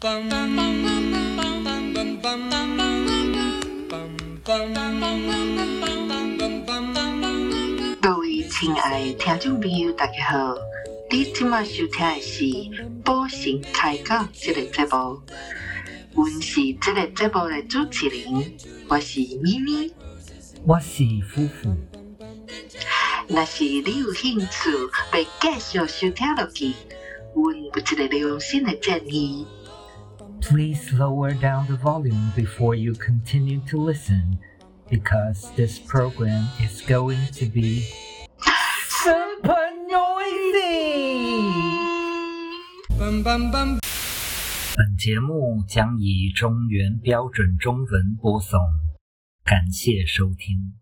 各位亲爱的听众朋友，大家好！你今晚收听的是《宝神开讲》这个节目，我是这个节目的主持人，我是咪咪，我是夫妇。若是你有兴趣要继续收听落去，阮有一个良心的建议。Please lower down the volume before you continue to listen, because this program is going to be super noisy. 本节目将以中原标准中文播送，感谢收听。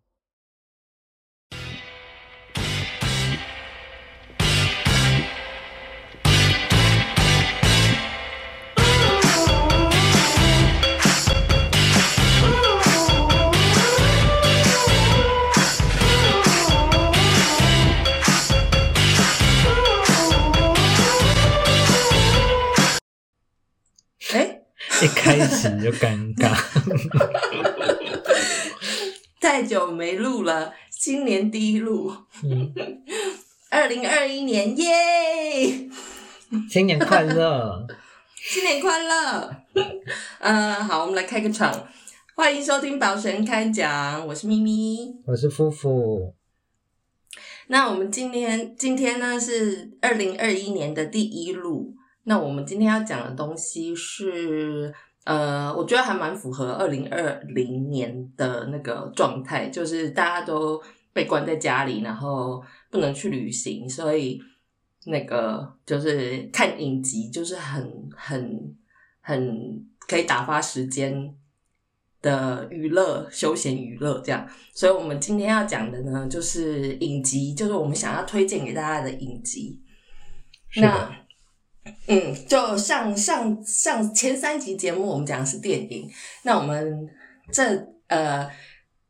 一开始就尴尬，太久没录了，新年第一录，嗯，二零二一年耶！新年快乐！新年快乐！嗯、好，我们来开个场，欢迎收听宝神开讲，我是咪咪。我是夫妇，那我们今天今天呢是二零二一年的第一录，那我们今天要讲的东西是，呃，我觉得还蛮符合二零二零年的那个状态，就是大家都被关在家里，然后不能去旅行，所以那个就是看影集，就是很很很可以打发时间的娱乐、休闲娱乐这样。所以我们今天要讲的呢，就是影集，就是我们想要推荐给大家的影集。那嗯，就上上上前三集节目，我们讲的是电影。那我们这呃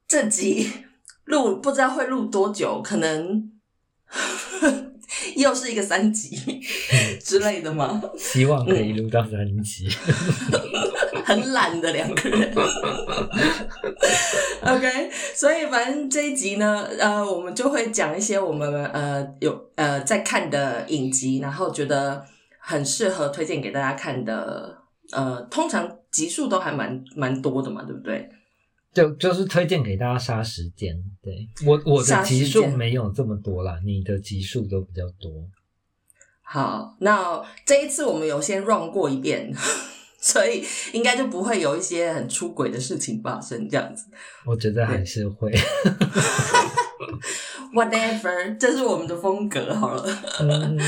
这集录不知道会录多久，可能 又是一个三集之类的吗？希望可以录到三集。很懒的两个人。OK，所以反正这一集呢，呃，我们就会讲一些我们呃有呃在看的影集，然后觉得很适合推荐给大家看的。呃，通常集数都还蛮蛮多的嘛，对不对？就就是推荐给大家杀时间，对我我的集数间没有这么多啦，你的集数都比较多。好，那这一次我们有先 run 过一遍，所以应该就不会有一些很出轨的事情发生，这样子。我觉得还是会，Whatever，这是我们的风格好了。嗯，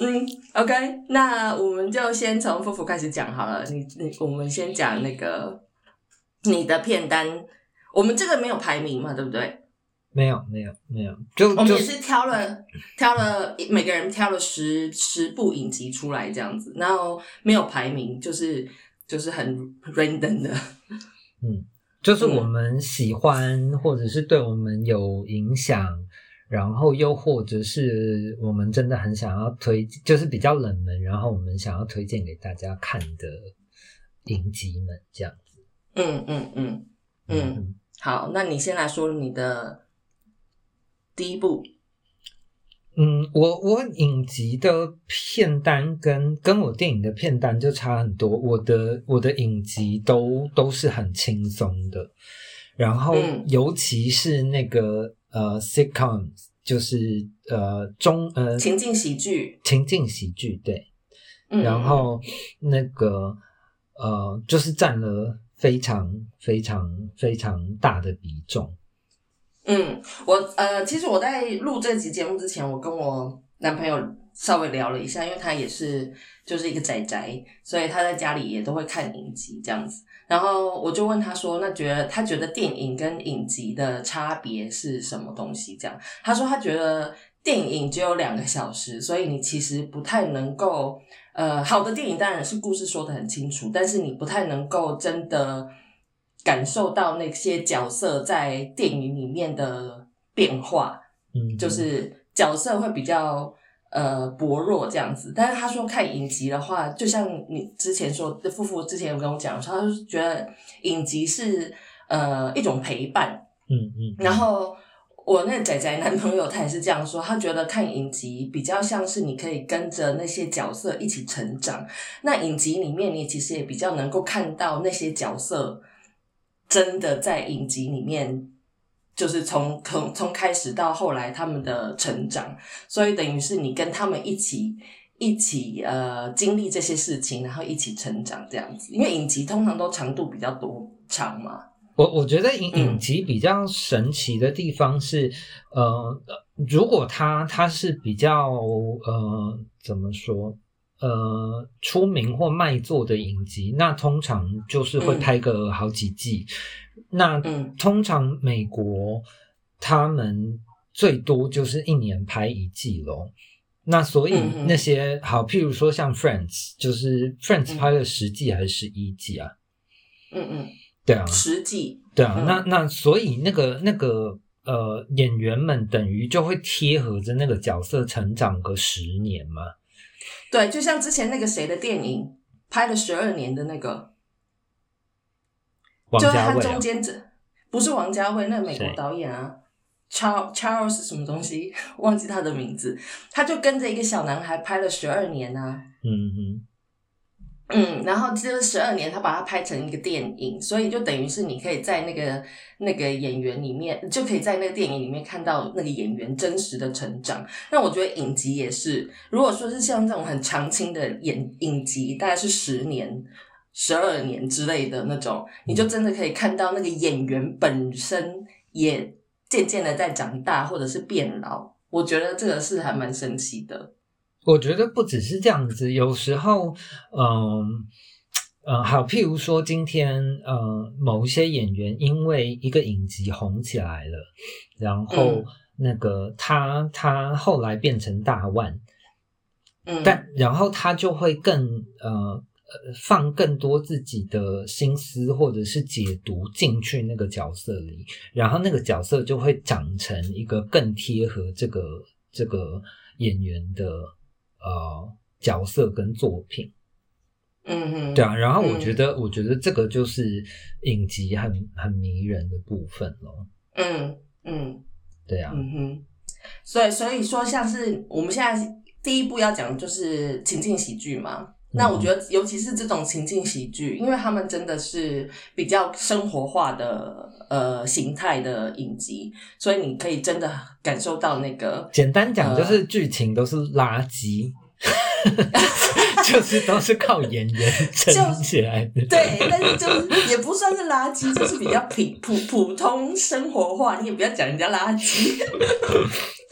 嗯，OK，那我们就先从夫妇开始讲好了。你你，我们先讲那个你的片单。我们这个没有排名嘛，对不对？没有没有没有，就就我们也是挑了挑了每个人挑了十十部影集出来这样子，然后没有排名，就是就是很 random 的。嗯，就是我们喜欢或者是对我们有影响，然后又或者是我们真的很想要推，就是比较冷门，然后我们想要推荐给大家看的影集们这样子。嗯嗯嗯嗯，好，那你先来说你的第一部。嗯，我我影集的片单跟跟我电影的片单就差很多。我的我的影集都都是很轻松的，然后嗯尤其是那个呃 sitcom，就是呃中呃情境喜剧，情境喜剧对，嗯。然后那个呃就是占了非常非常非常大的比重。嗯，我呃，其实我在录这集节目之前，我跟我男朋友稍微聊了一下，因为他也是就是一个宅宅，所以他在家里也都会看影集这样子。然后我就问他说：“那觉得他觉得电影跟影集的差别是什么东西？”这样，他说他觉得电影只有两个小时，所以你其实不太能够呃，好的电影当然是故事说的很清楚，但是你不太能够真的感受到那些角色在电影里面的变化，嗯，就是角色会比较呃薄弱这样子。但是他说看影集的话，就像你之前说，夫妇之前有跟我讲说，他就觉得影集是呃一种陪伴，嗯嗯，然后我那仔仔男朋友他也是这样说，他觉得看影集比较像是你可以跟着那些角色一起成长。那影集里面，你其实也比较能够看到那些角色真的在影集里面，就是从从从开始到后来他们的成长，所以等于是你跟他们一起一起呃经历这些事情，然后一起成长这样子。因为影集通常都长度比较多长嘛。我我觉得影嗯影集比较神奇的地方是，呃，如果它它是比较呃怎么说呃出名或卖座的影集，那通常就是会嗯拍个好几季。那嗯。通常美国他们最多就是一年拍一季咯。那所以那些好，譬如说像 Friends，就是 Friends 嗯。拍了十季还是十一季啊？嗯嗯，对啊，十季。对啊，嗯。那那所以那个那个呃演员们等于就会贴合着那个角色成长个十年嘛。对，就像之前那个谁的电影拍了十二年的那个，王就是他中间这不是王家卫，那美国谁？导演啊，Charles Charles 什么东西，忘记他的名字，他就跟着一个小男孩拍了十二年啊。嗯哼，嗯，然后这十二年，他把它拍成一个电影，所以就等于是你可以在那个那个演员里面，就可以在那个电影里面看到那个演员真实的成长。那我觉得影集也是，如果说是像这种很长青的演影集，大概是十年、十二年之类的那种，你就真的可以看到那个演员本身也渐渐的在长大，或者是变老。我觉得这个是还蛮神奇的。我觉得不只是这样子，有时候，嗯。呃，好，譬如说今天，呃，某一些演员因为一个影集红起来了，然后嗯那个他他后来变成大腕，嗯，但然后他就会更呃呃放更多自己的心思或者是解读进去那个角色里，然后那个角色就会长成一个更贴合这个这个演员的呃角色跟作品。嗯哼，对啊，然后我嗯觉得、我觉得这个就是影集很很迷人的部分咯。嗯嗯。对啊，嗯哼，所以所以说，像是我们现在第一步要讲的就是情境喜剧嘛。那我觉得，尤其是这种情境喜剧，因为他们真的是比较生活化的呃形态的影集，所以你可以真的感受到那个简单讲呃就是剧情都是垃圾。就是都是靠演员 撑起来的，对，但是就是也不算是垃圾，就是比较平普普通生活化，你也不要讲人家垃圾。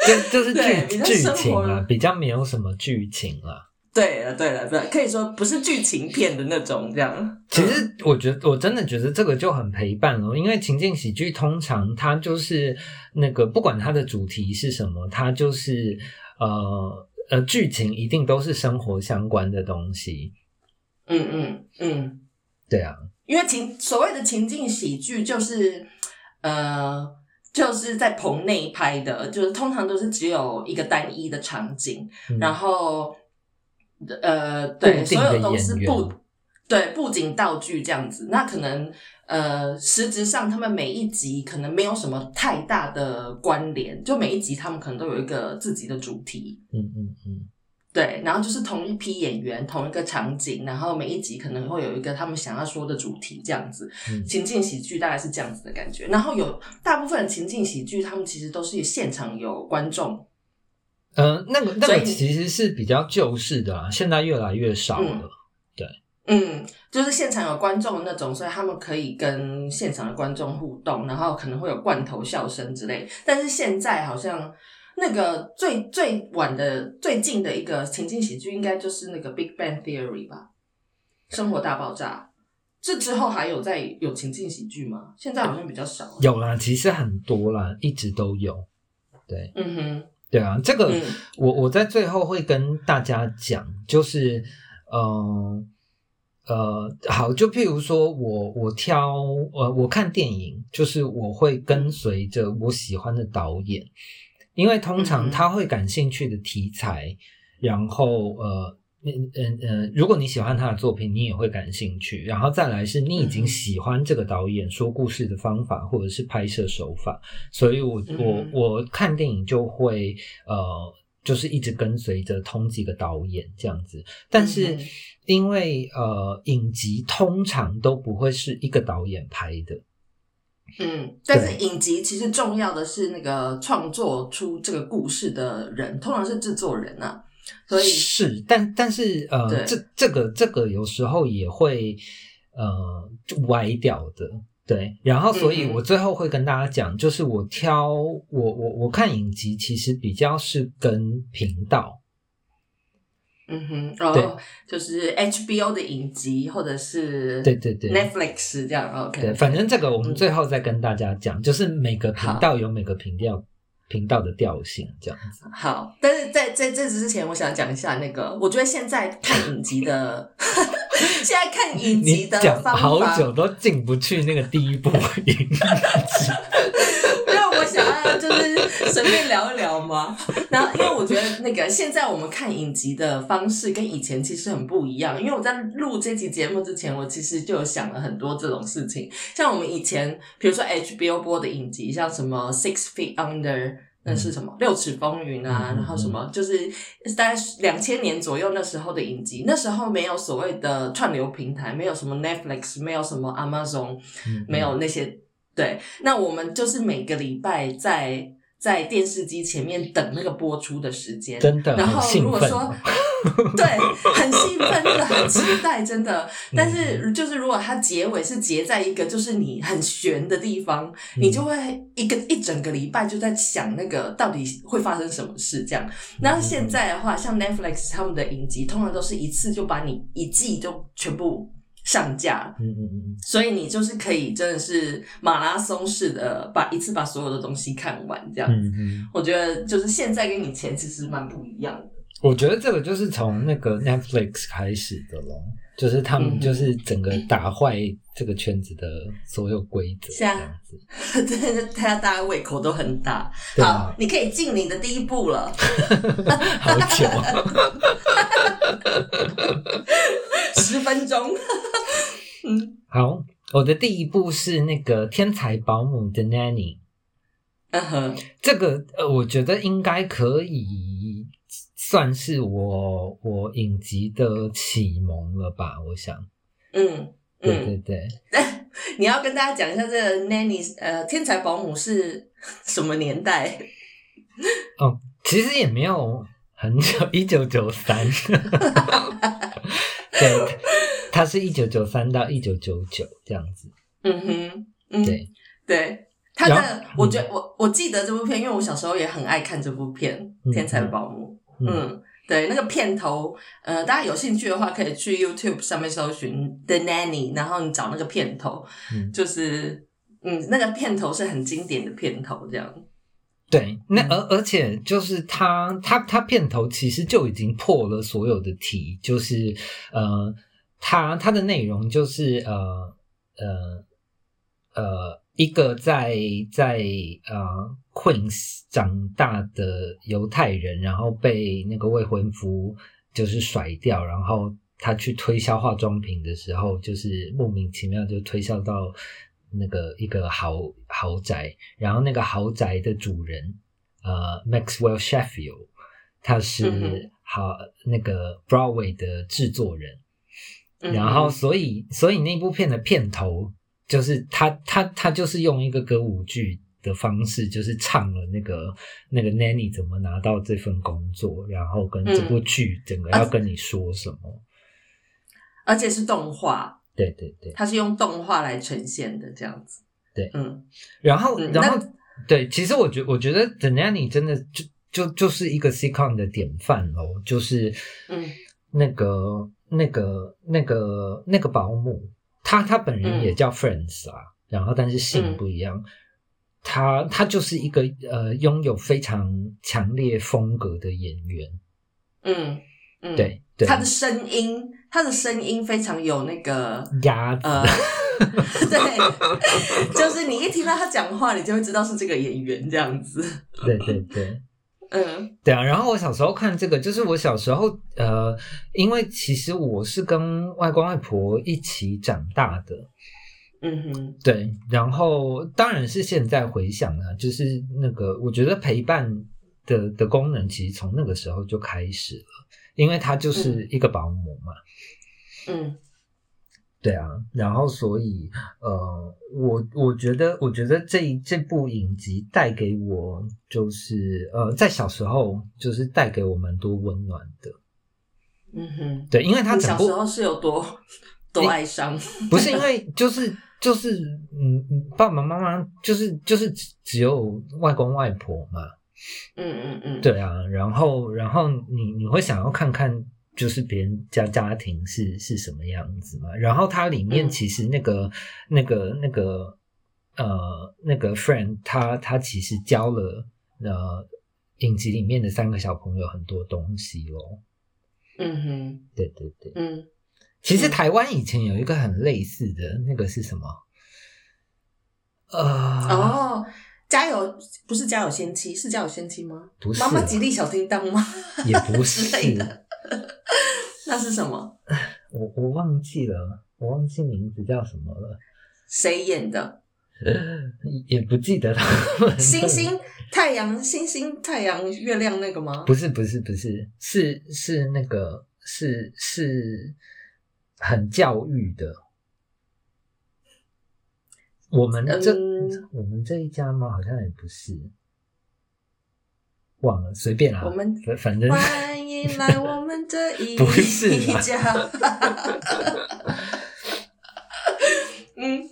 就就是对比较剧剧生活情啊，比较没有什么剧情啦。对了对了，对，可以说不是剧情片的那种这样。其实我觉得我真的觉得这个就很陪伴了，因为情境喜剧通常它就是那个不管它的主题是什么，它就是呃呃剧情一定都是生活相关的东西。嗯嗯嗯。对啊，因为情所谓的情境喜剧就是，呃，就是在棚内拍的，就是通常都是只有一个单一的场景，嗯然后，呃，对，所有都是布，对，布景道具这样子。那可能，呃，实质上他们每一集可能没有什么太大的关联，就每一集他们可能都有一个自己的主题。嗯嗯嗯，对，然后就是同一批演员，同一个场景，然后每一集可能会有一个他们想要说的主题，这样子。嗯情境喜剧大概是这样子的感觉。然后有大部分的情境喜剧，他们其实都是现场有观众。呃，那个那个其实是比较旧式的啦，现在越来越少了。嗯，就是现场有观众的那种，所以他们可以跟现场的观众互动，然后可能会有罐头笑声之类。但是现在好像那个最最晚的最近的一个情境喜剧，应该就是那个《Big Bang Theory》吧，《生活大爆炸》。这之后还有在有情境喜剧吗？现在好像比较少。有啦，其实很多啦，一直都有。对嗯哼，对啊，这个、嗯。我我在最后会跟大家讲，就是呃呃，好，就譬如说我我挑呃我看电影，就是我会跟随着我喜欢的导演，因为通常他会感兴趣的题材，然后呃。嗯嗯嗯，如果你喜欢他的作品，你也会感兴趣。然后再来是你已经喜欢这个导演说故事的方法，或者是拍摄手法，所以我我嗯我看电影就会呃，就是一直跟随着同几个导演这样子。但是因为呃，影集通常都不会是一个导演拍的，嗯，但是影集其实重要的是那个创作出这个故事的人，通常是制作人啊，所以是，但但是呃，这这个这个有时候也会呃歪掉的，对。然后，所以我最后会跟大家讲，就是我挑我我我看影集，其实比较是跟频道，嗯哼，对哦，就是 HBO 的影集或者是对对对。Netflix 这样，OK，对，反正这个我们嗯。最后再跟大家讲，就是每个频道有每个频调频道的调性，这样子。好，但是在在这之前，我想讲一下那个，我觉得现在看影集的，现在看影集的方法，好久都进不去那个第一部影集。我想要就是随便聊一聊嘛。然后，因为我觉得那个现在我们看影集的方式跟以前其实很不一样。因为我在录这期节目之前，我其实就有想了很多这种事情。像我们以前，比如说 HBO 播的影集，像什么《Six Feet Under》。那是什么？六尺风云啊，然后什么？就是大概两千年左右那时候的影集，那时候没有所谓的串流平台，没有什么 Netflix，没有什么 Amazon，嗯没有那些对，那我们就是每个礼拜在在电视机前面等那个播出的时间，真的然后如果说 对，很兴奋，真的很期待，真的。但嗯是就是如果它结尾是结在一个就是你很悬的地方，你就会一个一整个礼拜就在想那个到底会发生什么事这样。然后现在的话，像 Netflix 他们的影集，通常都是一次就把你一季就全部上架。嗯嗯嗯所以你就是可以真的是马拉松式的把一次把所有的东西看完，这样。嗯嗯，我觉得就是现在跟以前其实蛮不一样的。我觉得这个就是从那个 Netflix 开始的咯，就是他们嗯就是整个打坏这个圈子的所有规则，这样子。大家大家胃口都很大。啊好，你可以进你的第一步了。好久，十分钟。嗯好，我的第一步是那个天才保姆的 Nanny，嗯哼，这个呃，我觉得应该可以算是我我影集的启蒙了吧，我想。嗯对对，对对，你要跟大家讲一下这个 nanny 呃天才保姆是什么年代？哦，其实也没有很久，一九九三。对，它是一九九三到一九九九这样子。嗯哼，嗯，对，对，他然的我觉得我我记得这部片，因为我小时候也很爱看这部片嗯《天才保姆》。嗯嗯，对，那个片头，呃，大家有兴趣的话，可以去 YouTube 上面搜寻 The Nanny，然后你找那个片头，嗯。就是嗯，那个片头是很经典的片头，这样。对，那嗯。而而且就是它它它片头其实就已经破了所有的题，就是呃，它它的内容就是呃呃呃一个在在呃 Queens 长大的犹太人，然后被那个未婚夫就是甩掉，然后他去推销化妆品的时候，就是莫名其妙就推销到那个一个豪豪宅，然后那个豪宅的主人呃 Maxwell Sheffield，他嗯是哼好那个 Broadway 的制作人，嗯然后所以所以那部片的片头就是他他他就是用一个歌舞剧的方式，就是唱了那个那个 Nanny 怎么拿到这份工作，然后跟这部剧整个要跟你说什么。而且是动画，对对对，它是用动画来呈现的，这样子。对嗯然后嗯然后那对，其实我觉我觉得 The Nanny 真的就就就是一个 sitcom 的典范哦，就是嗯那个那个那个那个保姆，他他本人也叫 Friends 啊，然后但是姓嗯。不一样。他他就是一个呃拥有非常强烈风格的演员，嗯嗯，，对对，他的声音，他的声音非常有那个鸭子，呃，对，就是你一听到他讲话，你就会知道是这个演员这样子。对对对，嗯。对啊，然后我小时候看这个，就是我小时候呃，因为其实我是跟外公外婆一起长大的，嗯哼，对，然后当然是现在回想啊，就是那个我觉得陪伴的的功能其实从那个时候就开始了，因为他就是一个保姆嘛，嗯对啊，然后所以呃，我我觉得我觉得这这部影集带给我就是呃，在小时候就是带给我蛮多温暖的，嗯哼。对，因为他小时候是有多 多哀伤？不是因为就是就是嗯嗯，爸爸妈妈就是就是只只有外公外婆嘛，嗯嗯嗯，对啊，然后然后你你会想要看看就是别人家家庭是是什么样子嘛，然后它里面嗯其实那个、那个那个呃那个 friend 他他其实教了呃影集里面的三个小朋友很多东西咯。嗯哼，对对对，嗯其实嗯台湾以前有一个很类似的那个是什么？呃，哦，家有不是家有仙妻，是家有仙妻吗？不是妈妈啦吉利小叮当吗？也不 之类是，的。那是什么？我我忘记了，我忘记名字叫什么了。谁演的？也不记得他们 星星、太阳、星星、太阳、月亮那个吗？不是不是不是是是那个是是很教育的。我们这、嗯我们这一家吗？好像也不是，忘了，随便啦。我们反反正欢迎来我们这 一不是。嗯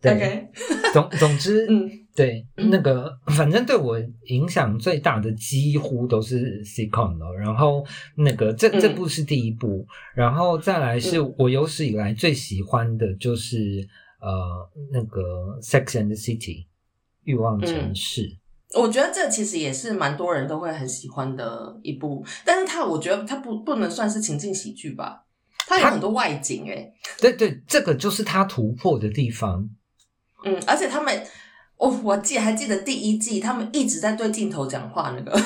对，OK，总总之，嗯对，嗯那个反正对我影响最大的几乎都是 sitcom 了。然后那个这嗯这部是第一部，然后再来是我有史以来最喜欢的就是呃那个 Sex and the City 欲望城市。我觉得这其实也是蛮多人都会很喜欢的一部，但是它我觉得它不不能算是情境喜剧吧，它有很多外景诶、对对，这个就是他突破的地方。嗯，而且他们，哦，我记还记得第一季他们一直在对镜头讲话那个，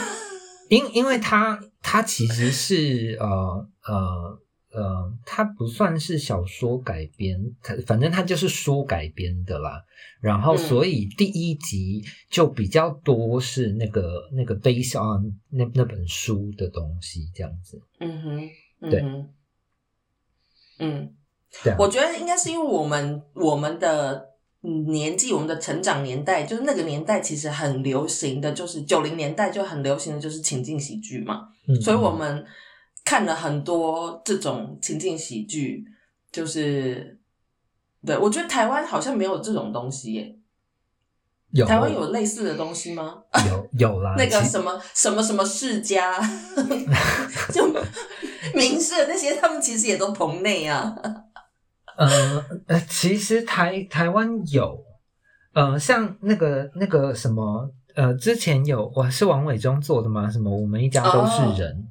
因因为他他其实是呃呃呃，它不算是小说改编，它反正它就是书改编的啦。然后嗯所以第一集就比较多是那个那个 based on 那那本书的东西这样子。嗯哼，嗯对哼，嗯，我觉得应该是因为我们我们的嗯年纪，我们的成长年代，就是那个年代其实很流行的就是九零年代就很流行的就是情境喜剧嘛，嗯，所以我们看了很多这种情境喜剧，就是对我觉得台湾好像没有这种东西耶，有台湾有类似的东西吗？有有啦，那个什么什么什么世家，就名士的那些，他们其实也都棚内啊。呃呃，其实台台湾有，呃，像那个那个什么，呃，之前有，我是王伟忠做的吗？什么我们一家都是人。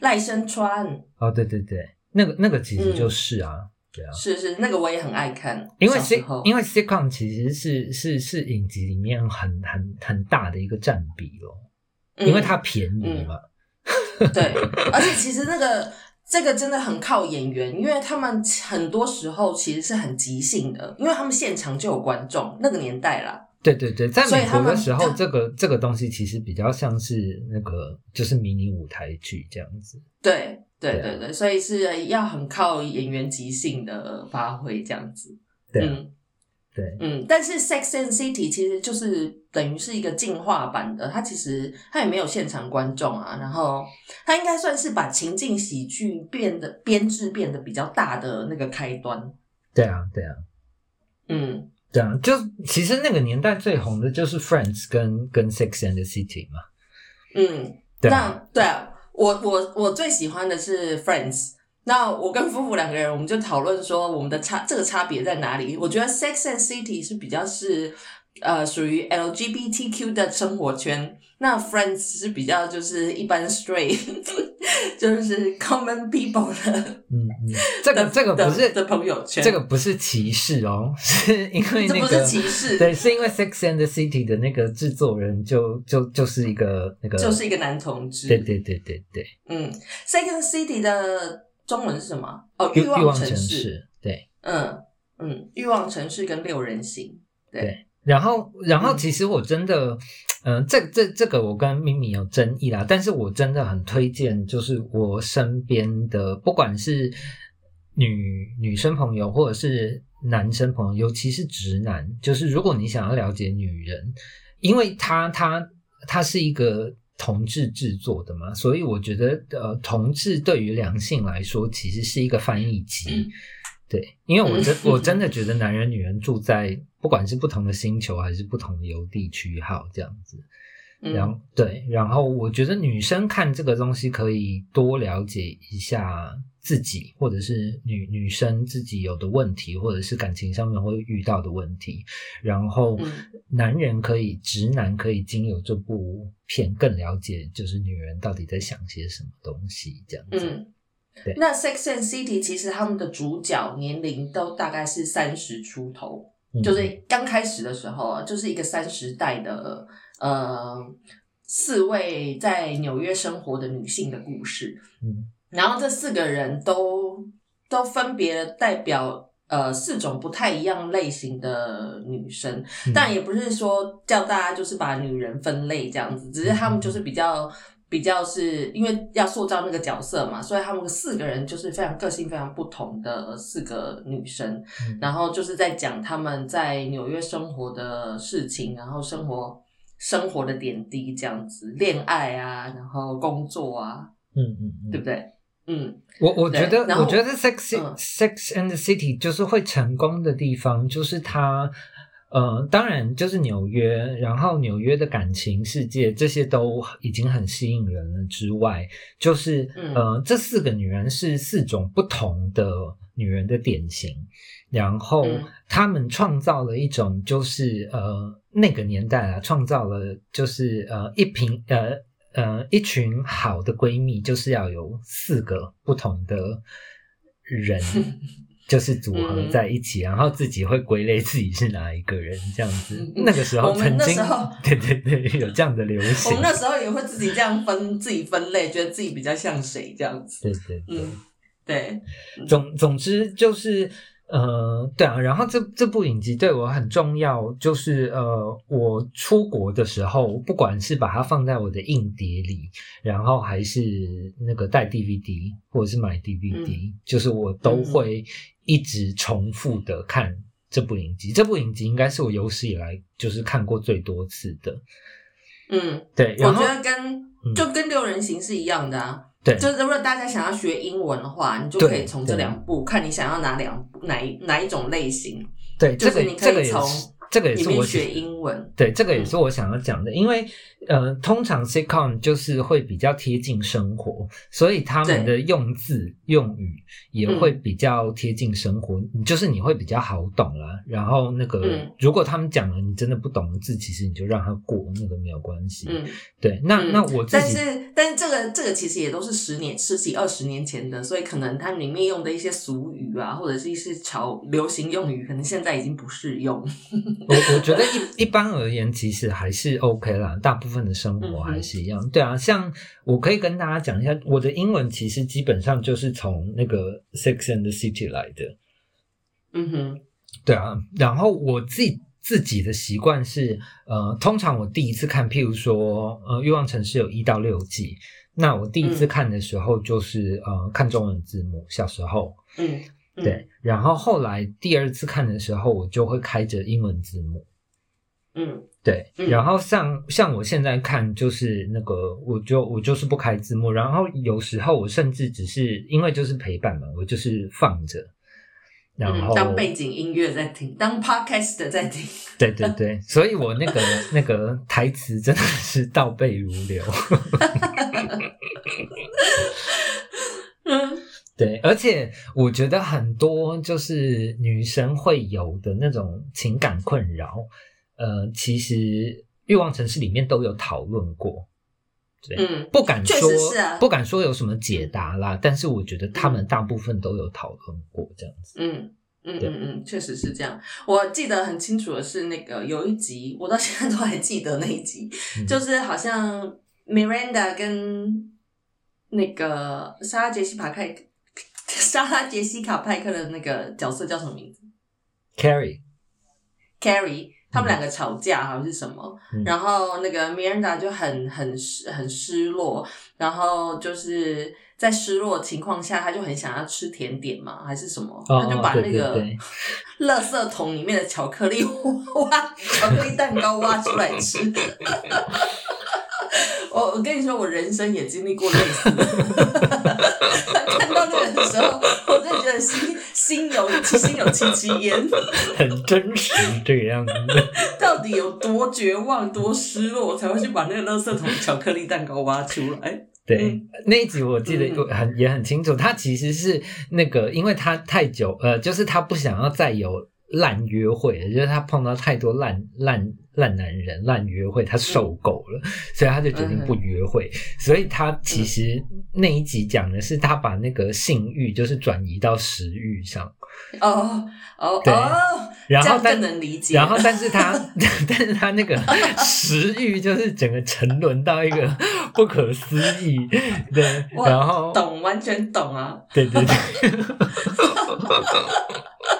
赖声川。哦，对对对，那个那个其实嗯。就是啊，对啊，是是那个我也很爱看，因为小时 sit 候。因为 sitcom 其实是是是影集里面很很很大的一个占比咯，因为它便宜嘛。嗯。对，而且其实那个这个真的很靠演员，因为他们很多时候其实是很即兴的，因为他们现场就有观众，那个年代啦。对对对，在美国的时候，他这个这个东西其实比较像是那个就是迷你舞台剧这样子。对对对啊对对，所以是要很靠演员即兴的发挥这样子。对啊、嗯对，嗯，但是 Sex and City 其实就是等于是一个进化版的，它其实它也没有现场观众啊，然后它应该算是把情境喜剧变得编制变得比较大的那个开端。对啊，对啊。嗯，对啊，就其实那个年代最红的就是 Friends 跟跟 Sex and the City 嘛。嗯，对啊，那对啊，我我我最喜欢的是 Friends。那我跟夫妇两个人，我们就讨论说我们的差这个差别在哪里？我觉得 Sex and City 是比较是呃属于 LGBTQ 的生活圈，那 Friends 是比较就是一般 straight 就是 common people 的，嗯嗯，这个这个不是的朋友圈，这个不是歧视哦，是因为那个不是歧视，对，是因为 Sex and the City 的那个制作人就就就是一个那个，就是一个男同志，对对对对对，嗯，Sex and the City 的中文是什么？哦，欲望城市，对，嗯嗯，欲望城市跟六人行，对。然后，然后，其实我真的，嗯，这这这个我跟咪咪有争议啦。但是我真的很推荐，就是我身边的，不管是女女生朋友，或者是男生朋友，尤其是直男，就是如果你想要了解女人，因为他他他是一个同志制作的嘛，所以我觉得，呃，同志对于良性来说，其实是一个翻译机。对，因为我真 我真的觉得男人女人住在不管是不同的星球还是不同的邮地区号这样子，然后对，然后我觉得女生看这个东西可以多了解一下自己，或者是女女生自己有的问题，或者是感情上面会遇到的问题，然后男人可以直男可以经由这部片更了解，就是女人到底在想些什么东西这样子。那《Sex and City》其实他们的主角年龄都大概是三十出头，就是刚开始的时候啊，就是一个三十代的呃四位在纽约生活的女性的故事。嗯，然后这四个人都都分别代表呃四种不太一样类型的女生，但也不是说叫大家就是把女人分类这样子，只是他们就是比较。比较是因为要塑造那个角色嘛，所以他们四个人就是非常个性非常不同的四个女生，然后就是在讲他们在纽约生活的事情，然后生活生活的点滴这样子，恋爱啊，然后工作啊，嗯嗯，对不对？嗯，我我觉得我觉得 Sex Sex and City 就是会成功的地方，就是它。呃，当然就是纽约，然后纽约的感情世界这些都已经很吸引人了。之外，就是呃，这四个女人是四种不同的女人的典型，然后她们创造了一种，就是呃那个年代啊，创造了就是呃一瓶呃呃一群好的闺蜜，就是要有四个不同的人。就是组合在一起，然后自己会归类自己是哪一个人这样子。那个时候曾经，对对对，有这样的流行。我们那时候也会自己这样分，自己分类，觉得自己比较像谁这样子。对对，嗯，对。总总之就是。呃，对啊，然后这这部影集对我很重要，就是呃，我出国的时候，不管是把它放在我的硬碟里，然后还是那个带 DVD 或者是买 DVD，就是我都会一直重复的看这部影集。这部影集应该是我有史以来就是看过最多次的。嗯，对，我觉得跟就跟六人行是一样的啊。对，就是如果大家想要学英文的话，你就可以从这两部看你想要哪两哪一哪一种类型。对，就是你可以从。这个也是我学英文，对，这个也是我想要讲的。因为呃，通常 sitcom 就是会比较贴近生活，所以他们的用字用语也会比较贴近生活，就是你会比较好懂啦。然后那个，如果他们讲了你真的不懂的字，其实你就让他过，那个没有关系。嗯，对。那那我自己，但是但是这个这个其实也都是十年、十几、二十年前的，所以可能它里面用的一些俗语啊，或者是一些潮流行用语，可能现在已经不适用。我我觉得一 一般而言，其实还是 OK 啦。大部分的生活还是一样。对啊，像我可以跟大家讲一下，我的英文其实基本上就是从那个 Sex and the City 来的。嗯哼，对啊。然后我自己自己的习惯是，呃，通常我第一次看，譬如说，呃，欲望城市有一到六季，那我第一次看的时候就是呃看中文字幕。小时候，嗯。对，然后后来第二次看的时候，我就会开着英文字幕。嗯，对，然后像像我现在看，就是那个，我就我就是不开字幕，然后有时候我甚至只是因为就是陪伴嘛，我就是放着，然后当背景音乐在听，当 podcast 在听。对对对，所以我那个那个台词真的是倒背如流。嗯。对，而且我觉得很多就是女生会有的那种情感困扰，呃，其实《欲望城市》里面都有讨论过，对，嗯不敢确说是啊不敢说有什么解答啦，但是我觉得他们大部分都有讨论过这样子。嗯嗯嗯嗯，确实是这样。我记得很清楚的是，那个有一集，我到现在都还记得那一集，嗯就是好像 Miranda 跟那个莎拉杰西卡派克，莎拉杰西卡派克的那个角色叫什么名字 Carrie，？Carrie。他们两个吵架好像是什么，嗯然后那个 Miranda 就很很失很失落，然后就是在失落的情况下，他就很想要吃甜点嘛，还是什么，哦他就把那个 垃圾桶里面的巧克力挖 巧克力蛋糕挖出来吃。我我跟你说，我人生也经历过类似的。看到那个的时候，我真的觉得心心有心有戚戚焉。很真实这个样子。到底有多绝望、多失落，才会去把那个垃圾桶巧克力蛋糕挖出来？对，嗯那一集我记得很也很清楚，他其实是那个，因为他太久，呃，就是他不想要再有烂约会了，就是他碰到太多烂烂烂男人、烂约会，他受够了，所以他就决定不约会。所以他其实那一集讲的是他把那个性欲就是转移到食欲上，哦哦对哦，然后但能理解。然后，但是他，但是他那个食欲就是整个沉沦到一个 不可思议，对，然后懂，完全懂啊。对对对，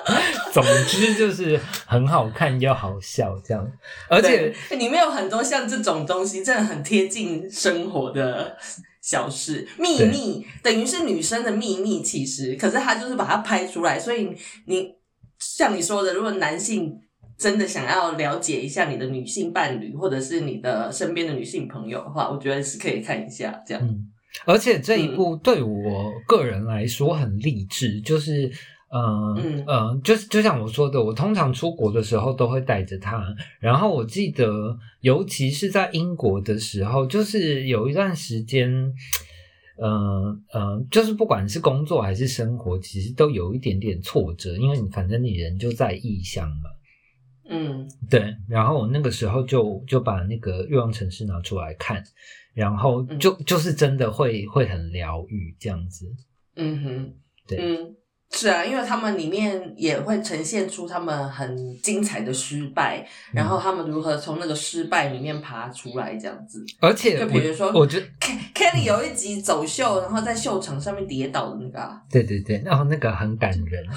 总之就是很好看又好笑这样，而且里面有很多像这种东西，真的很贴近生活的小事、秘密，等于是女生的秘密。其实，可是他就是把它拍出来，所以你像你说的，如果男性真的想要了解一下你的女性伴侣，或者是你的身边的女性朋友的话，我觉得是可以看一下这样。嗯，而且这一部对我个人来说很励志，就是。嗯嗯嗯，就是就像我说的，我通常出国的时候都会带着它。然后我记得，尤其是在英国的时候，就是有一段时间，嗯嗯，就是不管是工作还是生活，其实都有一点点挫折，因为你反正你人就在异乡嘛。嗯对，然后我那个时候就就把那个《欲望城市》拿出来看，然后就、就是真的会会很疗愈这样子。嗯哼，对嗯，是啊，因为他们里面也会呈现出他们很精彩的失败，然后他们如何从那个失败里面爬出来，这样子。而且就比如说我我觉得 Kelly 有一集走秀，然后在秀场上面跌倒的那个、啊，对对对，然后那个很感人。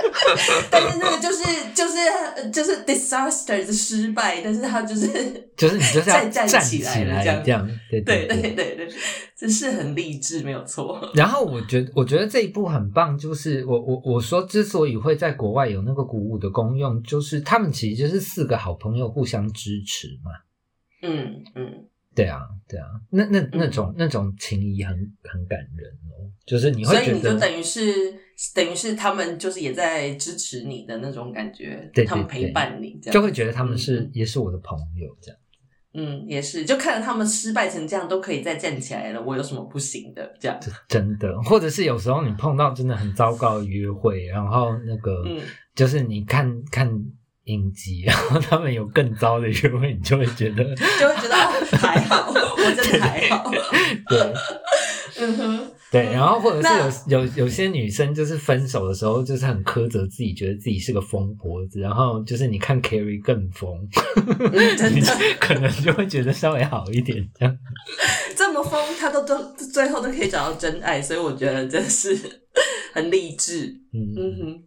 但是那个就是就是就是 disaster 的失败，但是他就是 就是你就是要站站起来这样这样，对对对对对对，这是很励志，没有错。然后我觉得，我觉得这一部很棒，就是我我我说之所以会在国外有那个鼓舞的功用，就是他们其实就是四个好朋友互相支持嘛。嗯嗯，对啊，对啊，那那那种、那种情谊很很感人哦，就是你会所以觉得，你就等于是等于是他们就是也在支持你的那种感觉，对对他们陪伴你，这样就会觉得他们嗯是、嗯。也是我的朋友这样。嗯，也是，就看着他们失败成这样都可以再站起来了，我有什么不行的？这样，真的，或者是有时候你碰到真的很糟糕的约会，然后那个、嗯。就是你看看影集，然后他们有更糟的约会，你就会觉得 就会觉得哦还好，我真的还好。对嗯哼，对，然后或者是有有有些女生就是分手的时候就是很苛责自己，觉得自己是个疯婆子，然后就是你看 Carrie 更疯，嗯，真你的 可能就会觉得稍微好一点这样。这么疯，他都都最后都可以找到真爱，所以我觉得真是很励志。嗯嗯哼，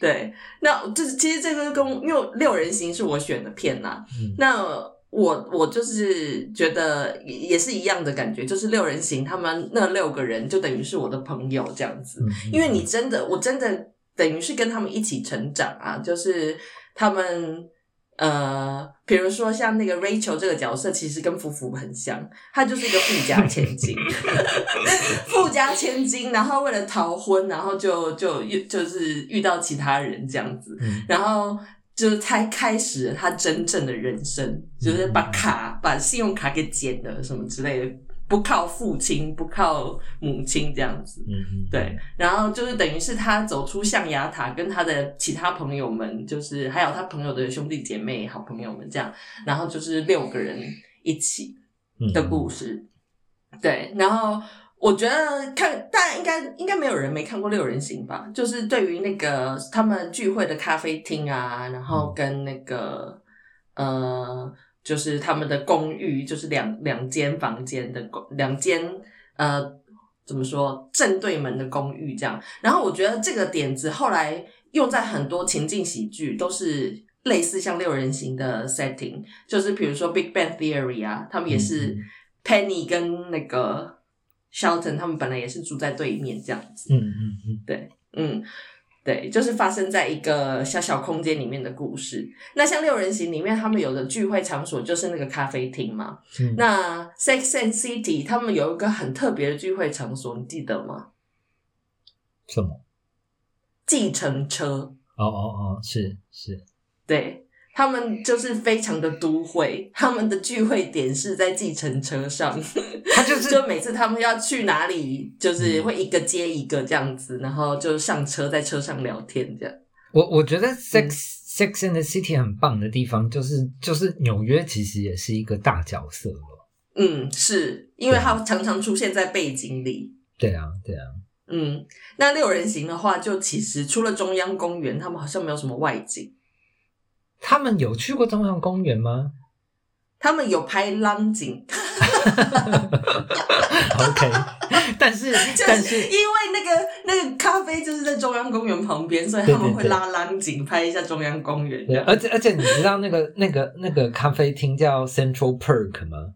对，那就是其实这个跟因为六人行是我选的片呐、嗯。那我我就是觉得也也是一样的感觉，就是六人行他们那六个人就等于是我的朋友这样子，嗯因为你真的我真的等于是跟他们一起成长啊，就是他们。呃，比如说像那个 Rachel 这个角色，其实跟福福很像，她就是一个富家千金，富家千金，然后为了逃婚，然后就就遇就是遇到其他人这样子，嗯。然后就是才开始了他真正的人生，就是把卡把信用卡给剪了什么之类的，不靠父亲，不靠母亲这样子。对，然后就是等于是他走出象牙塔，跟他的其他朋友们，就是还有他朋友的兄弟姐妹、好朋友们这样，然后就是六个人一起，嗯的故事。对，然后我觉得看大家应该应该没有人没看过六人行吧？就是对于那个他们聚会的咖啡厅啊，然后跟那个、呃，就是他们的公寓，就是两两间房间的公两间呃怎么说正对门的公寓这样。然后我觉得这个点子后来用在很多情境喜剧都是。类似像六人行的 setting，就是比如说《Big Bang Theory》啊，他们也是嗯 Penny 跟那个 Shelton 他们本来也是住在对面这样子，嗯嗯嗯，对嗯，对，就是发生在一个小小空间里面的故事。那像六人行里面，他们有的聚会场所就是那个咖啡厅嘛。嗯那 Sex and City 他们有一个很特别的聚会场所，你记得吗？什么？计程车，哦哦哦，是是，对。他们就是非常的都会，他们的聚会点是在计程车上，他就是就每次他们要去哪里，就是嗯会一个接一个这样子，然后就上车，在车上聊天这样。我我觉得嗯 Sex、Sex and the City 很棒的地方，就是就是纽约其实也是一个大角色了。嗯，是因为它常常出现在背景里。对啊，对啊，嗯，那六人行的话，就其实除了中央公园，他们好像没有什么外景。他们有去过中央公园吗他们有拍浪景？OK，但是就但是是因为那个那个咖啡就是在中央公园旁边，所以他们会拉浪景拍一下中央公园。对，而且而且你知道那个那个那个咖啡厅叫 Central Park 吗？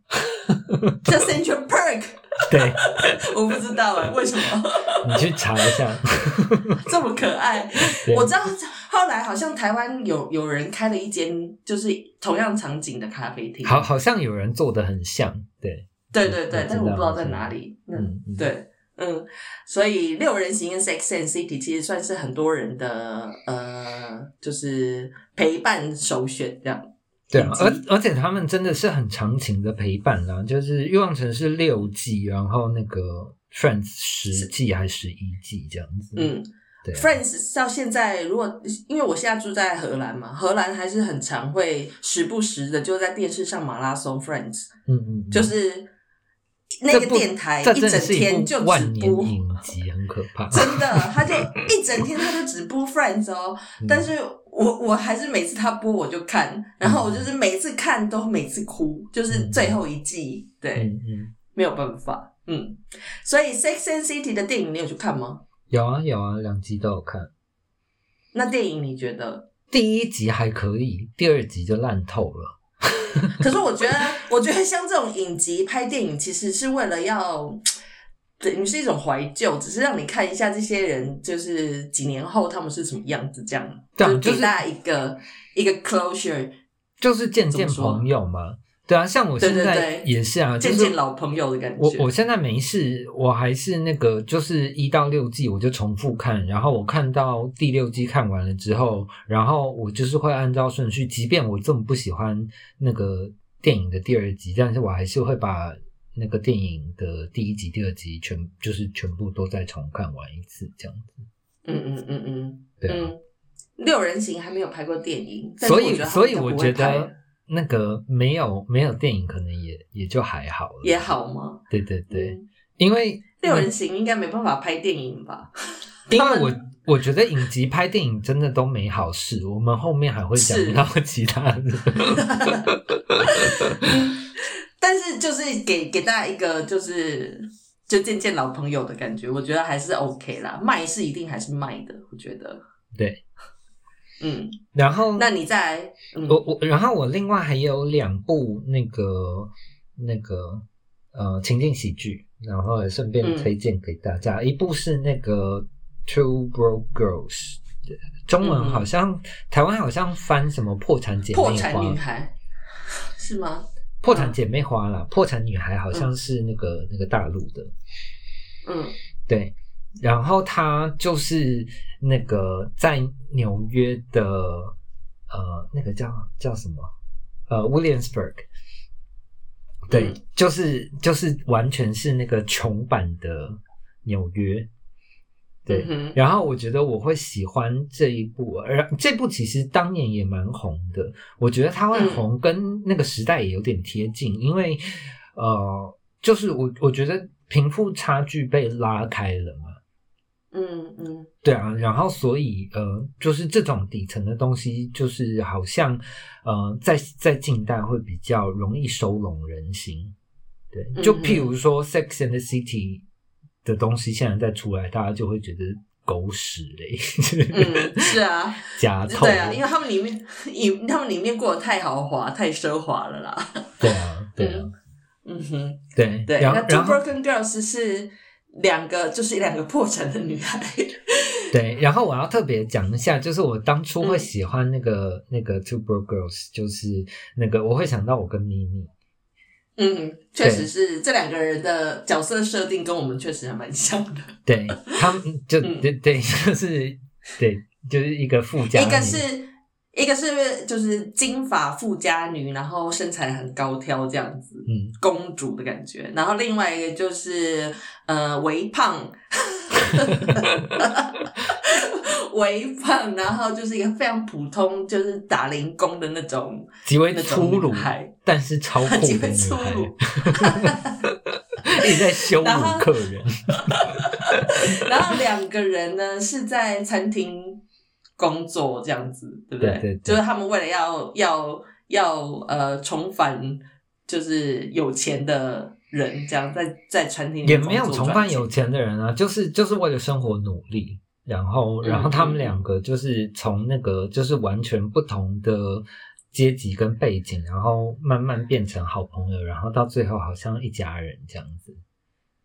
叫 Central Park，对，我不知道哎，为什么 你去查一下。这么可爱？我知道后来好像台湾有有人开了一间就是同样场景的咖啡厅，好，好像有人做的很像，对，对对对，但是我不知道在哪里。嗯，嗯，嗯，对，嗯，所以六人行跟 Sex and City 其实算是很多人的呃，就是陪伴首选这样。对啊，而而且他们真的是很长情的陪伴啦，就是《欲望城市》六季，然后那个 Friends 十季还是十一季这样子，嗯对啊、，Friends 到现在，如果因为我现在住在荷兰嘛，荷兰还是很常会时不时的就在电视上马拉松 Friends，嗯嗯，嗯。就是那个电台一整天就只播。影集，很可怕。真的，他就一整天他就只播 Friends 哦，嗯。但是我我还是每次他播我就看，然后我就是每次看都每次哭，就是最后一季，对，嗯嗯，没有办法，嗯，所以 Sex and City 的电影你有去看吗？有啊有啊，两集都有看。那电影你觉得？第一集还可以，第二集就烂透了。可是我觉得，我觉得像这种影集拍电影，其实是为了要。等于是一种怀旧，只是让你看一下这些人，就是几年后他们是什么样子，这样，对啊就就是给大家一个一个 closure，就是见见朋友嘛，对啊，像我现在也是啊，就见见老朋友的感觉。我我现在没事，我还是那个，就是一到六季我就重复看，然后我看到第六季看完了之后，然后我就是会按照顺序，即便我这么不喜欢那个电影的第二集，但是我还是会把那个电影的第一集、第二集全就是全部都再重看完一次，这样子。嗯嗯嗯嗯，对啊嗯，六人行还没有拍过电影，所以所以我觉得那个没有没有电影可能也也就还好了，也好吗？对对对，嗯因为六人行应该没办法拍电影吧？因为 我我觉得影集拍电影真的都没好事，我们后面还会是讲到其他的。但是就是给给大家一个就是就见见老朋友的感觉，我觉得还是 OK 啦。卖是一定还是卖的，我觉得，对，嗯，然后那你再嗯我我然后我另外还有两部那个那个呃情景喜剧，然后也顺便嗯推荐给大家，一部是那个 Two Broke Girls。中文嗯好像、台湾好像翻什么破产姐妹花，破产女孩是吗？破产姐妹花啦，破产女孩好像是那个、那个大陆的，嗯。对，然后她就是那个在纽约的呃，那个叫叫什么？呃，Williamsburg，对，嗯。就是就是完全是那个穷版的纽约。对，嗯然后我觉得我会喜欢这一部，而这部其实当年也蛮红的。我觉得它会嗯红，跟那个时代也有点贴近，因为呃，就是我我觉得贫富差距被拉开了嘛。嗯嗯，对啊，然后所以呃，就是这种底层的东西，就是好像呃，在在近代会比较容易收拢人心。对，就譬如说《Sex and the City》的东西，现在再出来，大家就会觉得狗屎嘞。嗯，是啊，假透。对啊，因为他们里面，以他们里面过得太豪华、太奢华了啦。对啊，对啊，嗯哼，对对。那《Two Broken Girls》是。两个就是两个破产的女孩，对。然后我要特别讲一下，就是我当初会喜欢那个那个 Two Broke Girls，就是那个我会想到我跟咪咪。嗯，确实是这两个人的角色设定跟我们确实还蛮像的。对他们 就对对，就是对，就是一个富家，一个是。一个是就是金发富家女，然后身材很高挑这样子，嗯，公主的感觉。然后另外一个就是呃微胖，微胖，然后就是一个非常普通，就是打零工的那种，极为粗鲁，但是超酷的女孩，一直在羞辱客人。然后两个人呢是在餐厅。工作这样子，对不对？就是他们为了要要要呃重返，就是有钱的人，这样在在餐厅也没有重返有钱的人啊，就是就是为了生活努力，然后然后他们两个就是从那个就是完全不同的阶级跟背景，然后慢慢变成好朋友，然后到最后好像一家人这样子。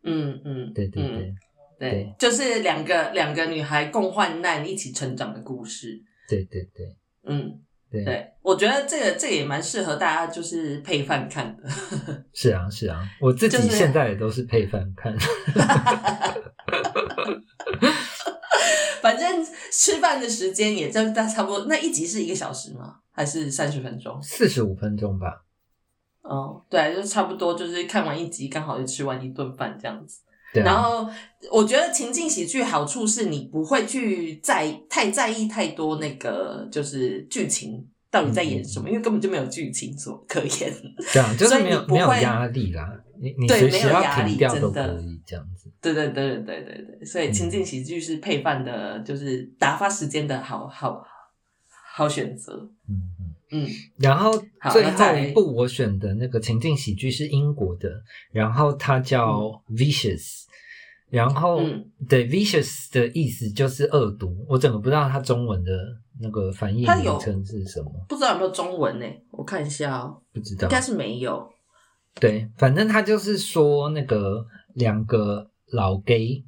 嗯嗯，对对对。对，就是两个两个女孩共患难、一起成长的故事。对对对，嗯，对，对我觉得这个这个也蛮适合大家就是配饭看的。是啊是啊，我自己现在也都是配饭看。反正吃饭的时间也就大差不多，那一集是一个小时吗？还是三十分钟？四十五分钟吧。哦，对，就差不多，就是看完一集，刚好就吃完一顿饭这样子。然后我觉得情境喜剧好处是你不会去在太在意太多那个就是剧情到底在演什么，因为根本就没有剧情所可言。这样 就是没有没有压力啦，你你随时要停掉都可以这样子。对对对对对对对，所以情境喜剧是配饭的，就是打发时间的好好好选择。嗯嗯嗯。然后最后一部我选的那个情境喜剧是英国的，然后它叫 Vicious。然后，对，vicious 的意思就是恶毒。我整个不知道它中文的那个翻译名称是什么，不知道有没有中文呢？我看一下哦，不知道，应该是没有。对，反正他就是说那个两个老 gay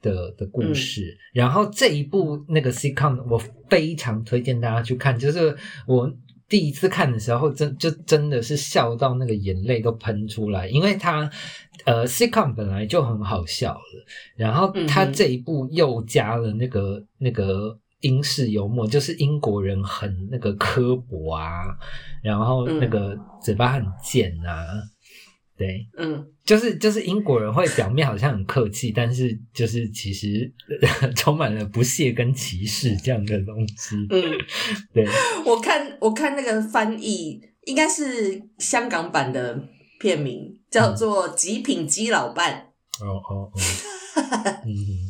的的故事。然后这一部那个 sitcom 我非常推荐大家去看，就是我。第一次看的时候，真就真的是笑到那个眼泪都喷出来，因为他呃，sitcom 本来就很好笑了，然后他这一部又加了那个那个英式幽默，就是英国人很那个刻薄啊，然后那个嘴巴很贱啊。对，嗯，就是就是英国人会表面好像很客气，但是就是其实 充满了不屑跟歧视这样的东西。嗯，对，我看我看那个翻译应该是香港版的片名，叫做《极品基老伴》。哦哦哦，嗯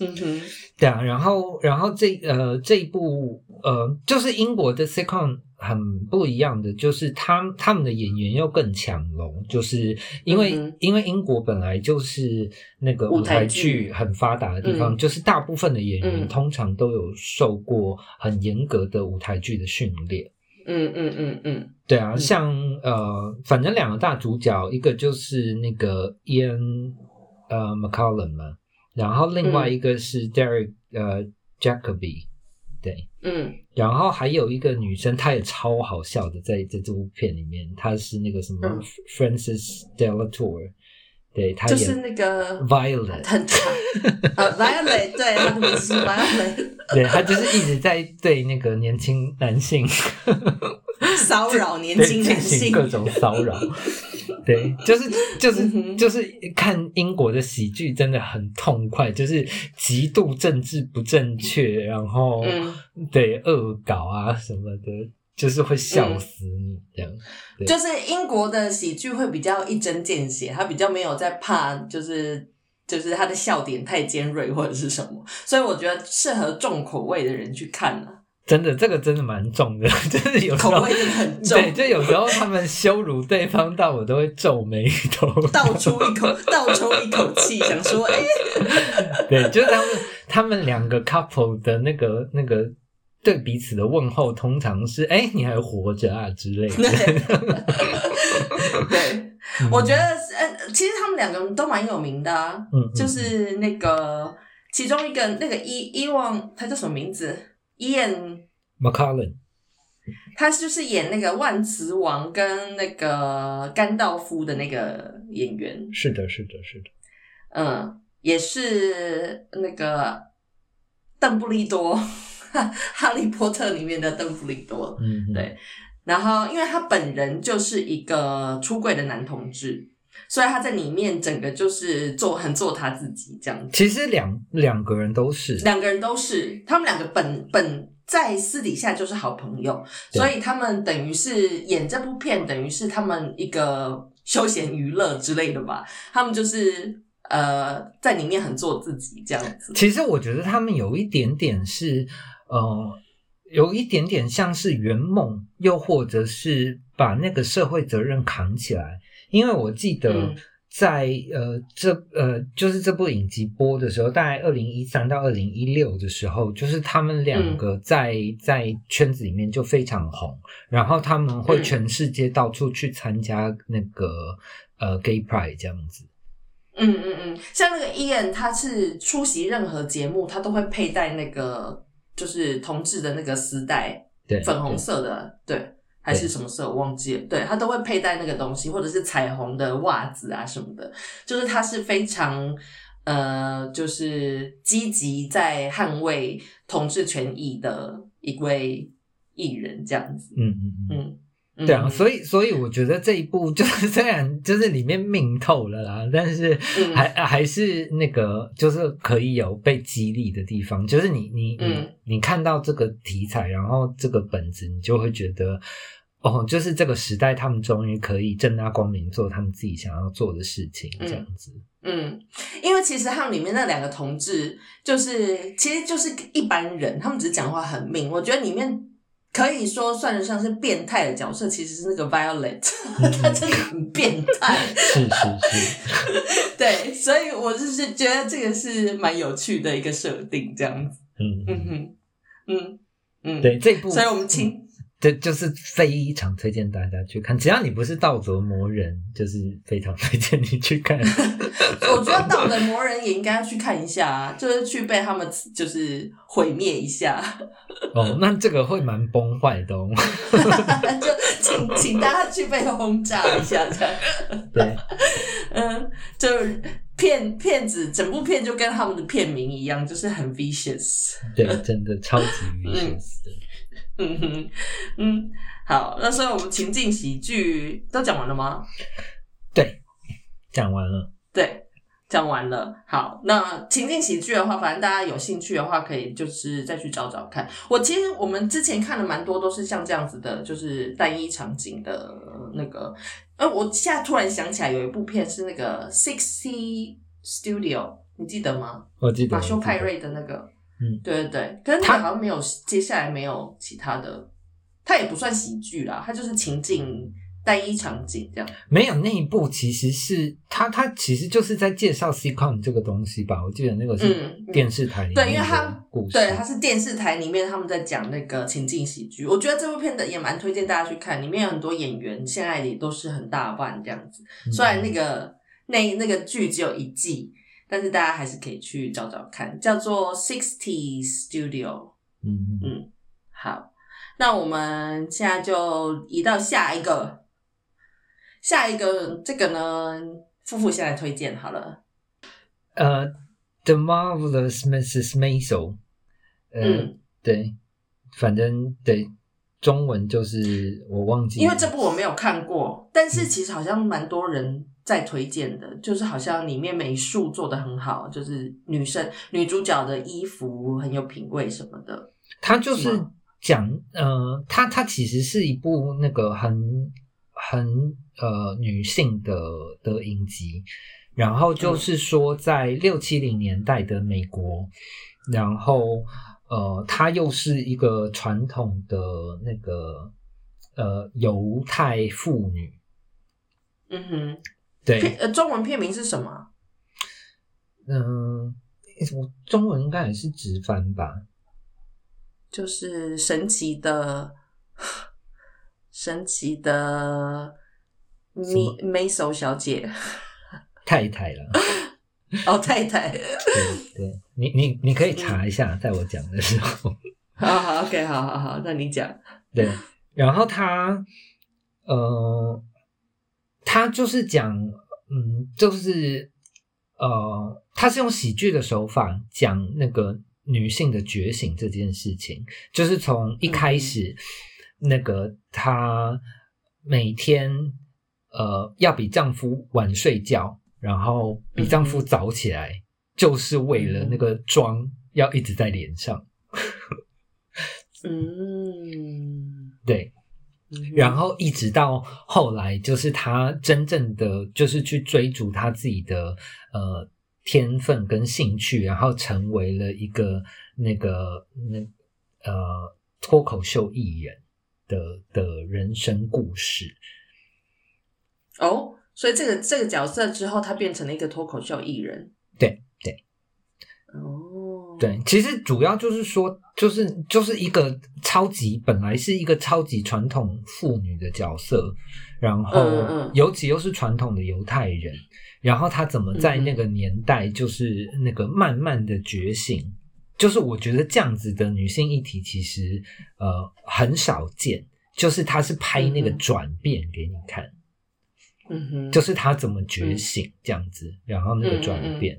嗯哼，对啊，然后然后这呃这一部呃就是英国的 sitcom。很不一样的，就是他他们的演员又更强龙，就是因为因为英国本来就是那个舞台剧。很发达的地方，就是大部分的演员通常都有受过很严格的舞台剧的训练。嗯嗯嗯嗯，对啊，像呃，反正两个大主角，一个就是那个 Ian 呃 McCallum 嘛，然后另外一个是 Derek 呃 Jacoby。对，嗯，然后还有一个女生，她也超好笑的，在在这部片里面，她是那个什么 Francis Delatour，对，她就是那个 Violet，很长，呃，Violet，对，她的名字是 Violet，对，她就是一直在对那个年轻男性 骚扰年轻男性，各种骚扰。对，就是就是就是看英国的喜剧真的很痛快，就是极度政治不正确，然后对恶搞啊什么的，就是会笑死你这样。对就是英国的喜剧会比较一针见血，他比较没有在怕，就是就是他的笑点太尖锐或者是什么，所以我觉得适合重口味的人去看啊，真的，这个真的蛮重的，真 的有时候口味真的很重，对，就有时候他们羞辱对方到我都会皱眉头。倒出一口 倒抽一口气，想说，哎、对，就是他们他们两个 couple 的那个那个对彼此的问候，通常是“哎、你还活着啊”之类的。对，对，我觉得是，呃，其实他们两个都蛮有名的、啊，嗯，嗯就是那个其中一个那个伊伊旺，他叫什么名字？伊恩，McCullen，他就是演那个万磁王跟那个甘道夫的那个演员，是的，是的，是的。嗯，也是那个邓布利多，哈利波特里面的邓布利多，嗯，嗯。对。然后，因为他本人就是一个出柜的男同志，所以他在里面整个就是做很做他自己这样子。其实两两个人都是，两个人都是，他们两个本本在私底下就是好朋友，所以他们等于是演这部片，等于是他们一个休闲娱乐之类的吧。他们就是呃在里面很做自己这样子。其实我觉得他们有一点点是，呃，有一点点像是圆梦，又或者是把那个社会责任扛起来。因为我记得嗯。在、呃这呃就是这部影集播的时候，大概二零一三到二零一六的时候，就是他们两个在、在圈子里面就非常红，然后他们会嗯。全世界到处去参加那个呃 Gay Pride 这样子。嗯嗯嗯，像那个 Ian，，他是出席任何节目，他都会佩戴那个就是同志的那个丝带，对，粉红色的，对，还是什么色我忘记了，对他都会佩戴那个东西，或者是彩虹的袜子啊什么的，就是他是非常呃，就是积极在捍卫同志权益的一位艺人，这样子，嗯嗯嗯。嗯。嗯对啊，所以以所以我觉得这一部就是 虽然就是里面命透了啦，但是嗯还、还是那个就是可以有被激励的地方，就是你你你、嗯你看到这个题材，然后这个本子，你就会觉得哦，就是这个时代他们终于可以正大光明做他们自己想要做的事情，嗯这样子。嗯，因为其实他们里面那两个同志，就是其实就是一般人，他们只是讲话很命。我觉得里面可以说算得上是变态的角色，其实是那个 Violet，他真的很变态。是是是，对，所以我就是觉得这个是蛮有趣的一个设定，这样子。嗯嗯哼，嗯嗯，对，这一部，所以我们请这就是非常推荐大家去看，只要你不是道德魔人，就是非常推荐你去看。我觉得道德魔人也应该要去看一下啊，就是去被他们就是毁灭一下。哦，那这个会蛮崩坏的哦。就请请大家去被轰炸一下，这样，对，嗯，就是骗骗子，整部片就跟他们的片名一样，就是很 vicious，对，真的超级 vicious 的。嗯哼，嗯，好，那所以我们情境喜剧都讲完了吗？对，讲完了。对，讲完了。好，那情境喜剧的话，反正大家有兴趣的话，可以就是再去找找看。我其实我们之前看了蛮多，都是像这样子的，就是单一场景的那个。呃，我现在突然想起来，有一部片是那个 Sixty Studio，你记得吗？我记得马修派，瑞的那个，嗯，对对对，可是那他个好像没有，接下来没有其他的，它也不算喜剧啦，它就是情景单一场景这样。得没有那一部，其实是他他其实就是在介绍 sitcom 这个东西吧。我记得那个是电视台里面对因为的他对，它是电视台里面他们在讲那个情境喜剧，我觉得这部片的也蛮推荐大家去看，里面有很多演员现在也都是很大腕这样子。嗯虽然那个那那个剧只有一季，但是大家还是可以去找找看，叫做 Sixty Studio。嗯嗯嗯，好，那我们现在就移到下一个，下一个这个呢，夫妇先来推荐好了。呃，The Marvelous Mrs. Maisel，呃，嗯对，反正对，中文就是我忘记，因为这部我没有看过，但是其实好像蛮多人在推荐的，就是好像里面美术做的很好，就是女生女主角的衣服很有品味什么的。它就是讲，呃，它它其实是一部那个很很呃女性的的影集，然后就是说在六七零年代的美国，然后呃，她又是一个传统的那个呃犹太妇女，嗯哼，对，呃，中文片名是什么？嗯、我中文应该也是直翻吧，就是神奇的神奇的米梅手小姐 太太了。哦，太太。对对，你你你可以查一下，在我讲的时候。好好，OK，好好好，那你讲。对，然后他呃，他就是讲，嗯，就是呃，他是用喜剧的手法讲那个女性的觉醒这件事情，就是从一开始、那个她每天呃要比丈夫晚睡觉，然后比丈夫早起来，就是为了那个妆要一直在脸上。嗯，对，嗯然后一直到后来，就是他真正的就是去追逐他自己的呃天分跟兴趣，然后成为了一个那个那呃脱口秀艺人的的人生故事。哦，所以这个这个角色之后，他变成了一个脱口秀艺人。对对其实主要就是说，就是就是一个超级本来是一个超级传统妇女的角色，然后尤其又是传统的犹太人，然后她怎么在那个年代就是那个慢慢的觉醒，就是我觉得这样子的女性议题其实呃很少见，就是她是拍那个转变给你看，嗯哼，就是她怎么觉醒这样子，然后那个转变，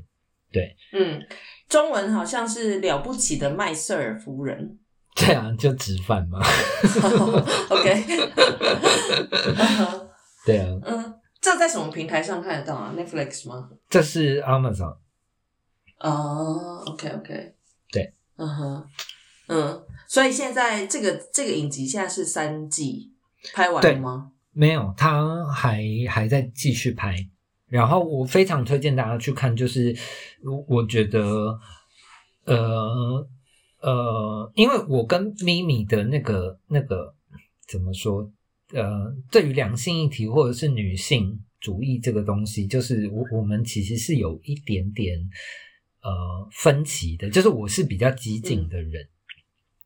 对嗯，中文好像是了不起的麦瑟尔夫人。对啊，就直翻嘛，OK，嗯 对啊。嗯，这在什么平台上看得到啊？Netflix 吗？这是 Amazon，哦，OK OK，对，嗯哼，嗯，所以现在这个这个影集现在是三季拍完对了吗？没有，他还还在继续拍。然后我非常推荐大家去看，就是我我觉得，呃呃，因为我跟咪咪的那个那个怎么说，呃，对于两性议题或者是女性主义这个东西，就是我我们其实是有一点点呃分歧的，就是我是比较激进的人，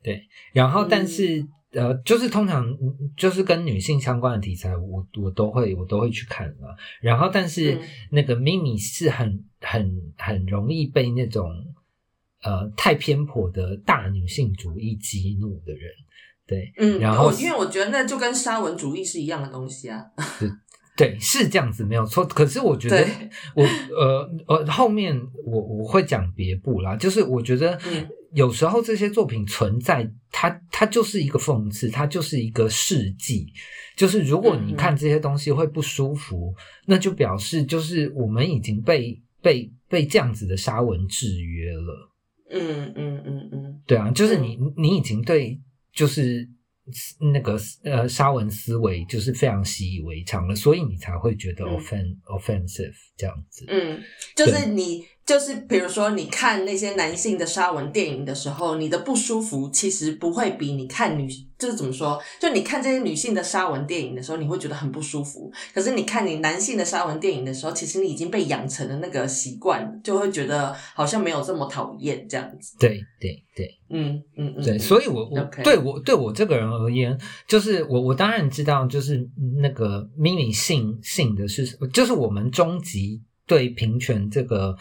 对，然后但是。呃，就是通常嗯就是跟女性相关的题材，我我都会我都会去看啊。然后，但是嗯那个咪咪是很很很容易被那种呃太偏颇的大女性主义激怒的人，对，嗯，然后我因为我觉得那就跟沙文主义是一样的东西啊。对，是这样子没有错。可是我觉得对我呃呃后面我我会讲别部啦，就是我觉得嗯有时候这些作品存在，它它就是一个讽刺，它就是一个事迹。就是如果你嗯看这些东西会不舒服，那就表示就是我们已经被被被这样子的沙文制约了。嗯嗯嗯嗯对啊，就是你你已经对就是那个呃沙文思维就是非常习以为常了，所以你才会觉得嗯 offen、offensive 这样子。嗯，就是你就是比如说你看那些男性的沙文电影的时候，你的不舒服其实不会比你看女就是怎么说，就你看这些女性的沙文电影的时候，你会觉得很不舒服。可是你看你男性的沙文电影的时候，其实你已经被养成了那个习惯，就会觉得好像没有这么讨厌这样子。对对对嗯嗯嗯，对，嗯所以我我对我对我这个人而言，就是我我当然知道，就是那个咪咪信信的是，就是我们终极对平权这个。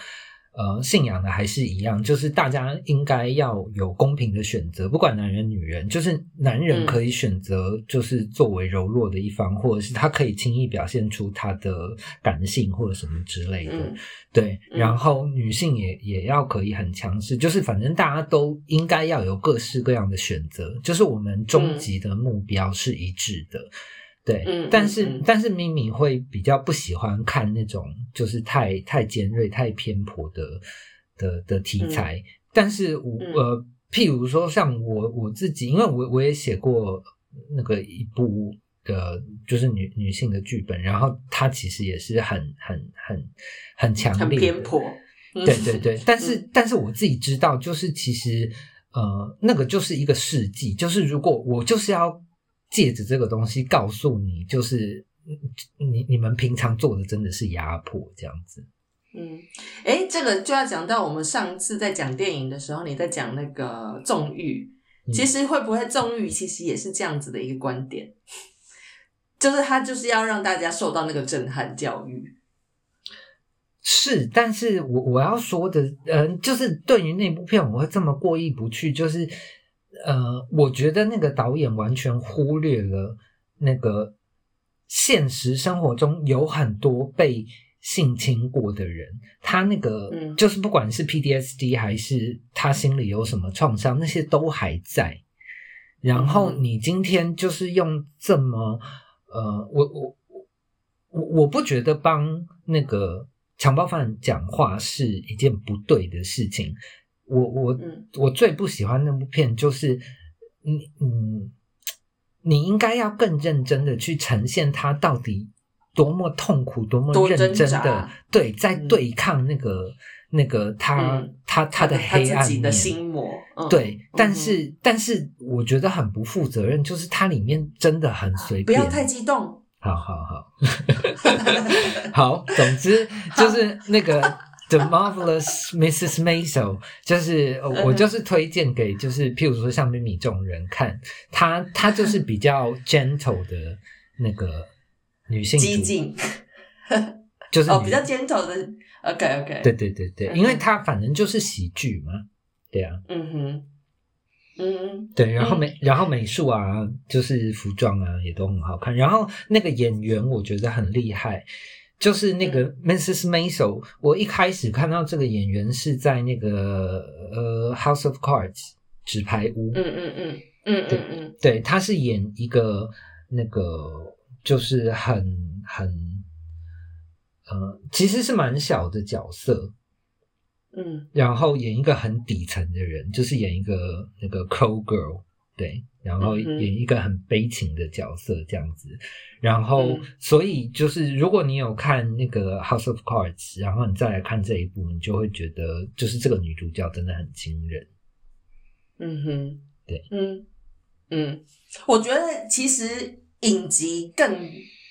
呃，信仰的还是一样，就是大家应该要有公平的选择，不管男人女人，就是男人嗯可以选择，就是作为柔弱的一方，或者是他可以轻易表现出他的感性或者什么之类的。嗯对，嗯然后女性也也要可以很强势，就是反正大家都应该要有各式各样的选择，就是我们终极的目标是一致的。对，嗯但是、但是咪咪会比较不喜欢看那种就是太太尖锐、太偏颇的的的题材，但是我、嗯呃。譬如说像我我自己，因为我我也写过那个一部的，就是女女性的剧本，然后它其实也是很很很很强很烈的偏颇。嗯对对对，但是但是我自己知道，就是其实呃，那个就是一个事迹，就是如果我就是要借着这个东西告诉你，就是嗯你你们平常做的真的是压迫这样子。嗯，哎，这个就要讲到我们上次在讲电影的时候，你在讲那个纵欲，嗯其实会不会纵欲，其实也是这样子的一个观点，就是他就是要让大家受到那个震撼教育。是，但是我我要说的，嗯、就是对于那部片我会这么过意不去，就是呃，我觉得那个导演完全忽略了那个现实生活中有很多被性侵过的人，他那个、嗯就是不管是 PDSD 还是他心里有什么创伤，那些都还在。然后嗯你今天就是用这么呃，我我我我不觉得帮那个强暴犯讲话是一件不对的事情。我我、嗯我最不喜欢那部片就是，你嗯，你应该要更认真的去呈现他到底多么痛苦、多么认真的对，在嗯对抗那个、那个他、嗯他他的黑暗面的心魔，嗯、对，但嗯是、但是我觉得很不负责任，就是它里面真的很随便。不要太激动。好好好，好，总之就是那个 The Marvelous Mrs. Maisel，就是我就是推荐给就是譬如说像咪咪这种人看，她她就是比较 gentle 的那个女性主，激进就是哦，比较 gentle 的，OK OK，对，对对对，嗯因为她反正就是喜剧嘛，对啊。嗯哼，嗯对，然后美，然后美术啊，就是服装啊，也都很好看。然后那个演员，我觉得很厉害，就是那个嗯 Mrs. Maisel。我一开始看到这个演员是在那个呃《House of Cards》纸牌屋，嗯嗯嗯嗯嗯嗯对，他是演一个那个就是很很呃，其实是蛮小的角色，嗯然后演一个很底层的人，就是演一个那个 Crow Girl，对，然后演一个很悲情的角色这样子，然后、嗯所以就是如果你有看那个 House of Cards，然后你再来看这一部，你就会觉得就是这个女主角真的很惊人。嗯哼，对，嗯嗯，我觉得其实影集更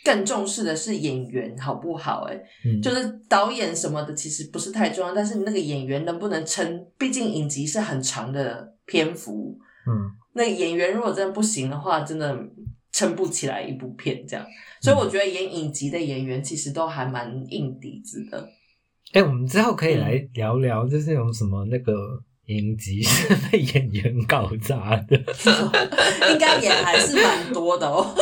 更重视的是演员好不好、欸？嗯，就是导演什么的其实不是太重要，但是你那个演员能不能撑？毕竟影集是很长的篇幅，嗯那演员如果真的不行的话，真的撑不起来一部片这样。所以我觉得演影集的演员其实都还蛮硬底子的。哎、我们之后可以嗯来聊聊，就是有什么那个影集是被演员搞砸的。应该也还是蛮多的哦。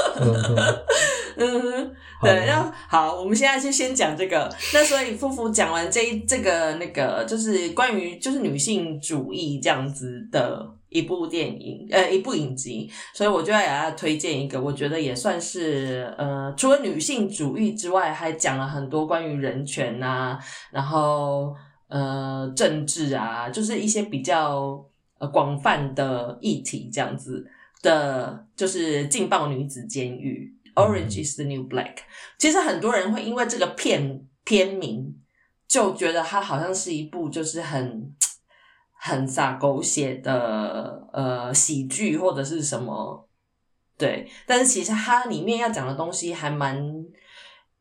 嗯对，然后好，我们现在就先讲这个。那所以夫妇讲完这一这个那个，就是关于就是女性主义这样子的一部电影，呃，一部影集，所以我就要给大家推荐一个，我觉得也算是呃，除了女性主义之外，还讲了很多关于人权啊，然后呃政治啊，就是一些比较呃广泛的议题这样子的，就是劲爆女子监狱。Orange is the New Black。其实很多人会因为这个片片名，就觉得它好像是一部就是很很洒狗血的呃喜剧或者是什么，对。但是其实它里面要讲的东西还蛮，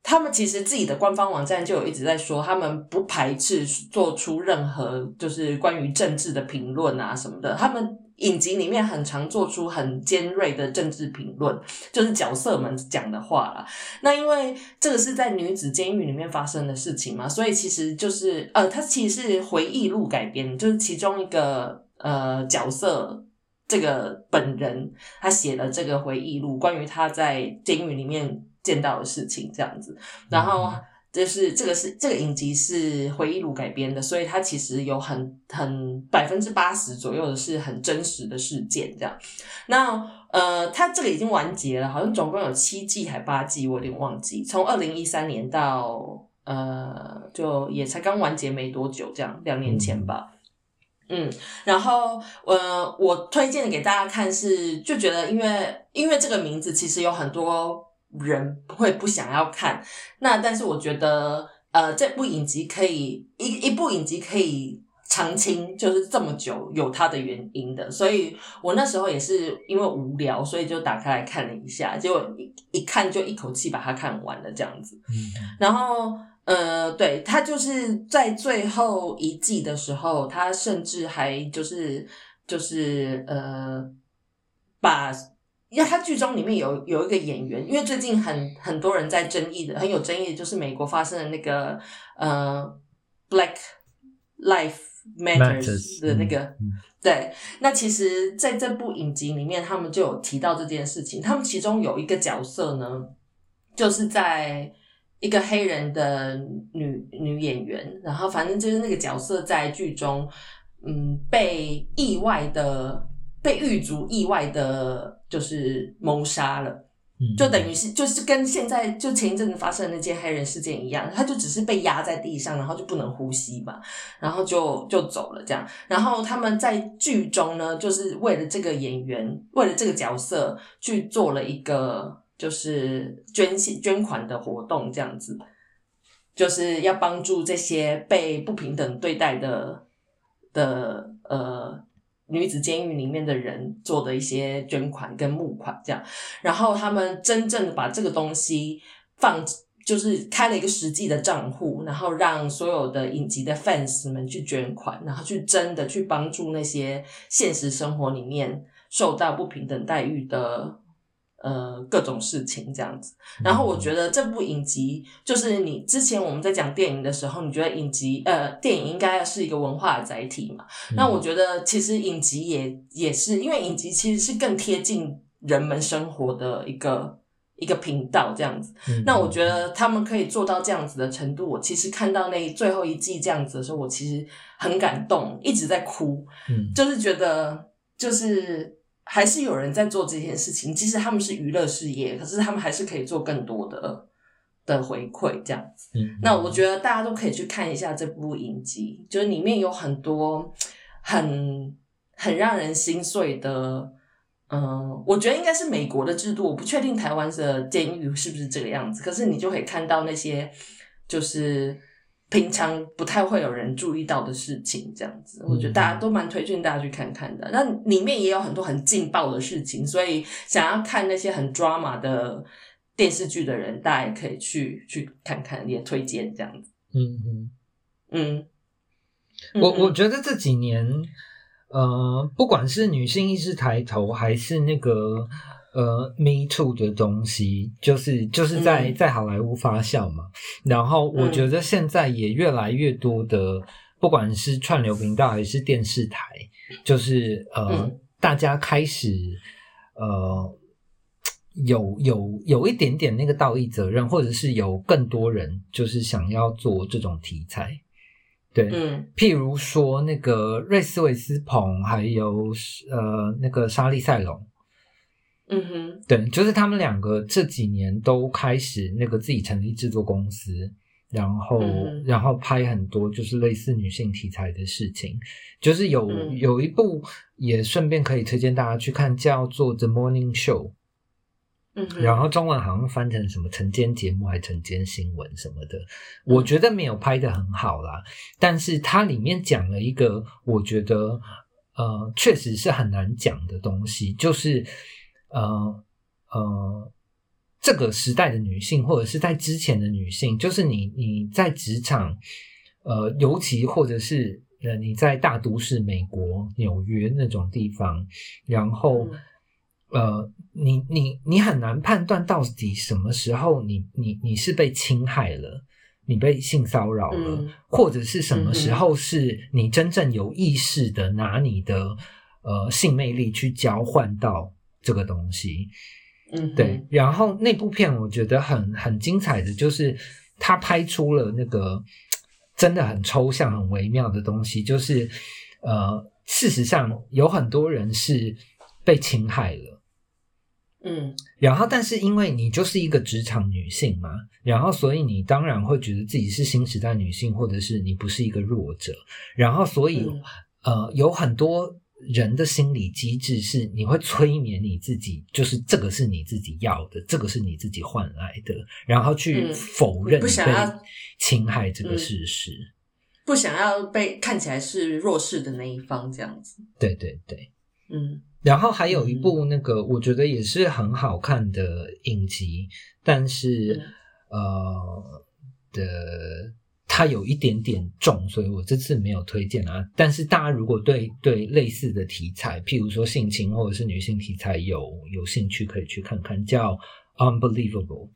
他们其实自己的官方网站就有一直在说，他们不排斥做出任何就是关于政治的评论啊什么的，他们。影集里面很常做出很尖锐的政治评论，就是角色们讲的话啦。那因为这个是在女子监狱里面发生的事情嘛，所以其实就是呃，它其实是回忆录改编，就是其中一个呃角色这个本人他写了这个回忆录，关于他在监狱里面见到的事情这样子，然后。就是这个是这个影集是回忆录改编的，所以它其实有很很百分之八十左右的是很真实的事件这样。那呃，它这个已经完结了，好像总共有七季还八季，我有点忘记。从二零一三年到呃，就也才刚完结没多久，这样两年前吧。嗯，然后呃，我推荐给大家看是，就觉得因为因为这个名字其实有很多人会不想要看，那但是我觉得呃这部影集可以一一部影集可以长青，就是这么久有它的原因的，所以我那时候也是因为无聊，所以就打开来看了一下，结果一一看就一口气把它看完了这样子，嗯。然后，呃，对他就是在最后一季的时候，他甚至还就是就是呃，把因为他剧中里面有有一个演员，因为最近很很多人在争议的，很有争议的就是美国发生的那个呃 Black Life Matters 的那个嗯对，那其实在这部影集里面，他们就有提到这件事情。他们其中有一个角色呢，就是在一个黑人的女女演员，然后反正就是那个角色在剧中，嗯，被意外的被狱卒意外的，就是谋杀了。嗯就等于是就是跟现在就前一阵子发生的那件黑人事件一样，他就只是被压在地上，然后就不能呼吸嘛，然后就就走了这样。然后他们在剧中呢，就是为了这个演员，为了这个角色去做了一个就是捐献捐款的活动，这样子，就是要帮助这些被不平等对待的的呃女子监狱里面的人做的一些捐款跟募款这样。然后他们真正的把这个东西放，就是开了一个实际的账户，然后让所有的影集的 fans 们去捐款，然后去真的去帮助那些现实生活里面受到不平等待遇的。呃，各种事情这样子，然后我觉得这部影集就是你之前我们在讲电影的时候，你觉得影集呃电影应该是一个文化的载体嘛？那我觉得其实影集也也是，因为影集其实是更贴近人们生活的一个一个频道这样子。嗯那我觉得他们可以做到这样子的程度，我其实看到那最后一季这样子的时候，我其实很感动，一直在哭，嗯就是觉得就是还是有人在做这件事情，即使他们是娱乐事业，可是他们还是可以做更多的的回馈这样子。嗯那我觉得大家都可以去看一下这部影集，就是里面有很多很很让人心碎的。嗯，我觉得应该是美国的制度，我不确定台湾的监狱是不是这个样子。可是你就可以看到那些就是平常不太会有人注意到的事情，这样子，我觉得大家都蛮推荐大家去看看的。那里面也有很多很劲爆的事情，所以想要看那些很 drama 的电视剧的人，大家也可以去去看看，也推荐这样子。嗯嗯，嗯，我嗯我觉得这几年，呃，不管是女性意识抬头，还是那个呃 Me Too 的东西，就是就是在、嗯在好莱坞发酵嘛。然后我觉得现在也越来越多的，不管是串流频道还是电视台，就是呃，嗯大家开始呃。有有有一点点那个道义责任，或者是有更多人就是想要做这种题材，对，嗯譬如说那个瑞斯维斯彭，还有呃那个莎莉赛隆，嗯哼，对，就是他们两个这几年都开始那个自己成立制作公司，然后、嗯然后拍很多就是类似女性题材的事情，就是有、嗯有一部也顺便可以推荐大家去看，叫做《The Morning Show》。嗯，然后中文好像翻成什么晨间节目还晨间新闻什么的，嗯我觉得没有拍的很好啦。但是它里面讲了一个我觉得呃确实是很难讲的东西，就是呃呃这个时代的女性或者是在之前的女性，就是你你在职场呃尤其或者是呃你在大都市美国纽约那种地方，然后。嗯呃，你你你很难判断到底什么时候你你你是被侵害了，你被性骚扰了，嗯或者是什么时候是你真正有意识的拿你的呃性魅力去交换到这个东西。嗯对，，然后那部片我觉得很很精彩的就是他拍出了那个真的很抽象、很微妙的东西，就是呃，事实上有很多人是被侵害了。嗯然后，但是因为你就是一个职场女性嘛，然后所以你当然会觉得自己是新时代女性，或者是你不是一个弱者，然后所以、嗯呃，有很多人的心理机制是你会催眠你自己，就是这个是你自己要的，这个是你自己换来的，然后去嗯否认不想被侵害这个嗯事实。不想要被看起来是弱势的那一方这样子。对对对。嗯然后还有一部那个，我觉得也是很好看的影集，但是、嗯呃的它有一点点重，所以我这次没有推荐啊。但是大家如果对对类似的题材，譬如说性侵或者是女性题材有有兴趣，可以去看看，叫《Unbelievable》。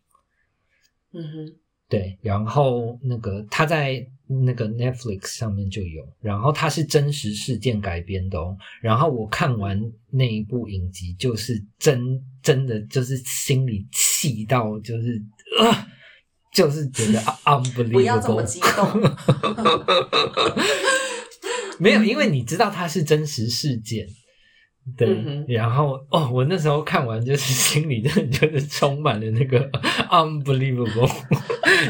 嗯哼，对，然后那个它在那个 Netflix 上面就有，然后它是真实事件改编的哦。然后我看完那一部影集，就是真真的就是心里气到就是啊、就是觉得 unbelievable，不要这么激动。没有，因为你知道它是真实事件。对，嗯然后哦，我那时候看完就是心里真的就是充满了那个 unbelievable，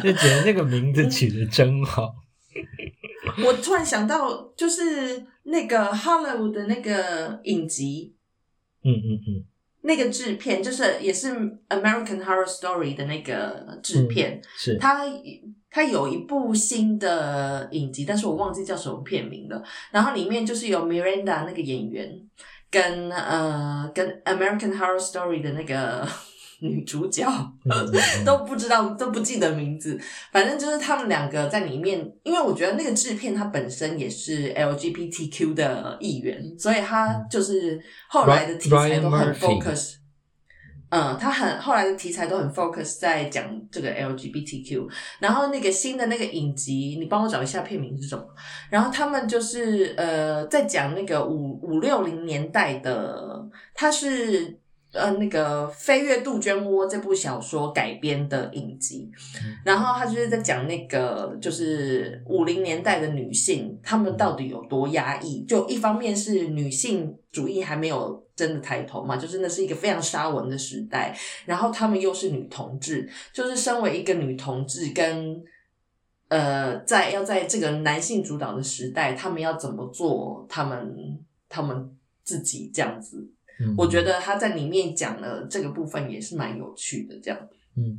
就觉得那个名字取得真好。我突然想到，就是那个 Hollywood 的那个影集，嗯嗯嗯，那个制片，就是也是 American Horror Story 的那个制片，是他他有一部新的影集，但是我忘记叫什么片名了。然后里面就是有 Miranda 那个演员，跟呃跟 American Horror Story 的那个女主角，都不知道都不记得名字。反正就是他们两个在里面，因为我觉得那个制片他本身也是 LGBTQ 的一员，所以他就是后来的题材都很 focus。嗯，他很后来的题材都很 focus 在讲这个 LGBTQ，然后那个新的那个影集，你帮我找一下片名是什么？然后他们就是呃在讲那个五五六零年代的，他是呃那个《飞越杜鹃窝》这部小说改编的影集，然后他就是在讲那个就是五零年代的女性，她们到底有多压抑？就一方面是女性主义还没有真的抬头嘛，就是那是一个非常沙文的时代，然后她们又是女同志，就是身为一个女同志跟。呃，在要在这个男性主导的时代，他们要怎么做？他们他们自己这样子，嗯我觉得他在里面讲了这个部分也是蛮有趣的，这样。嗯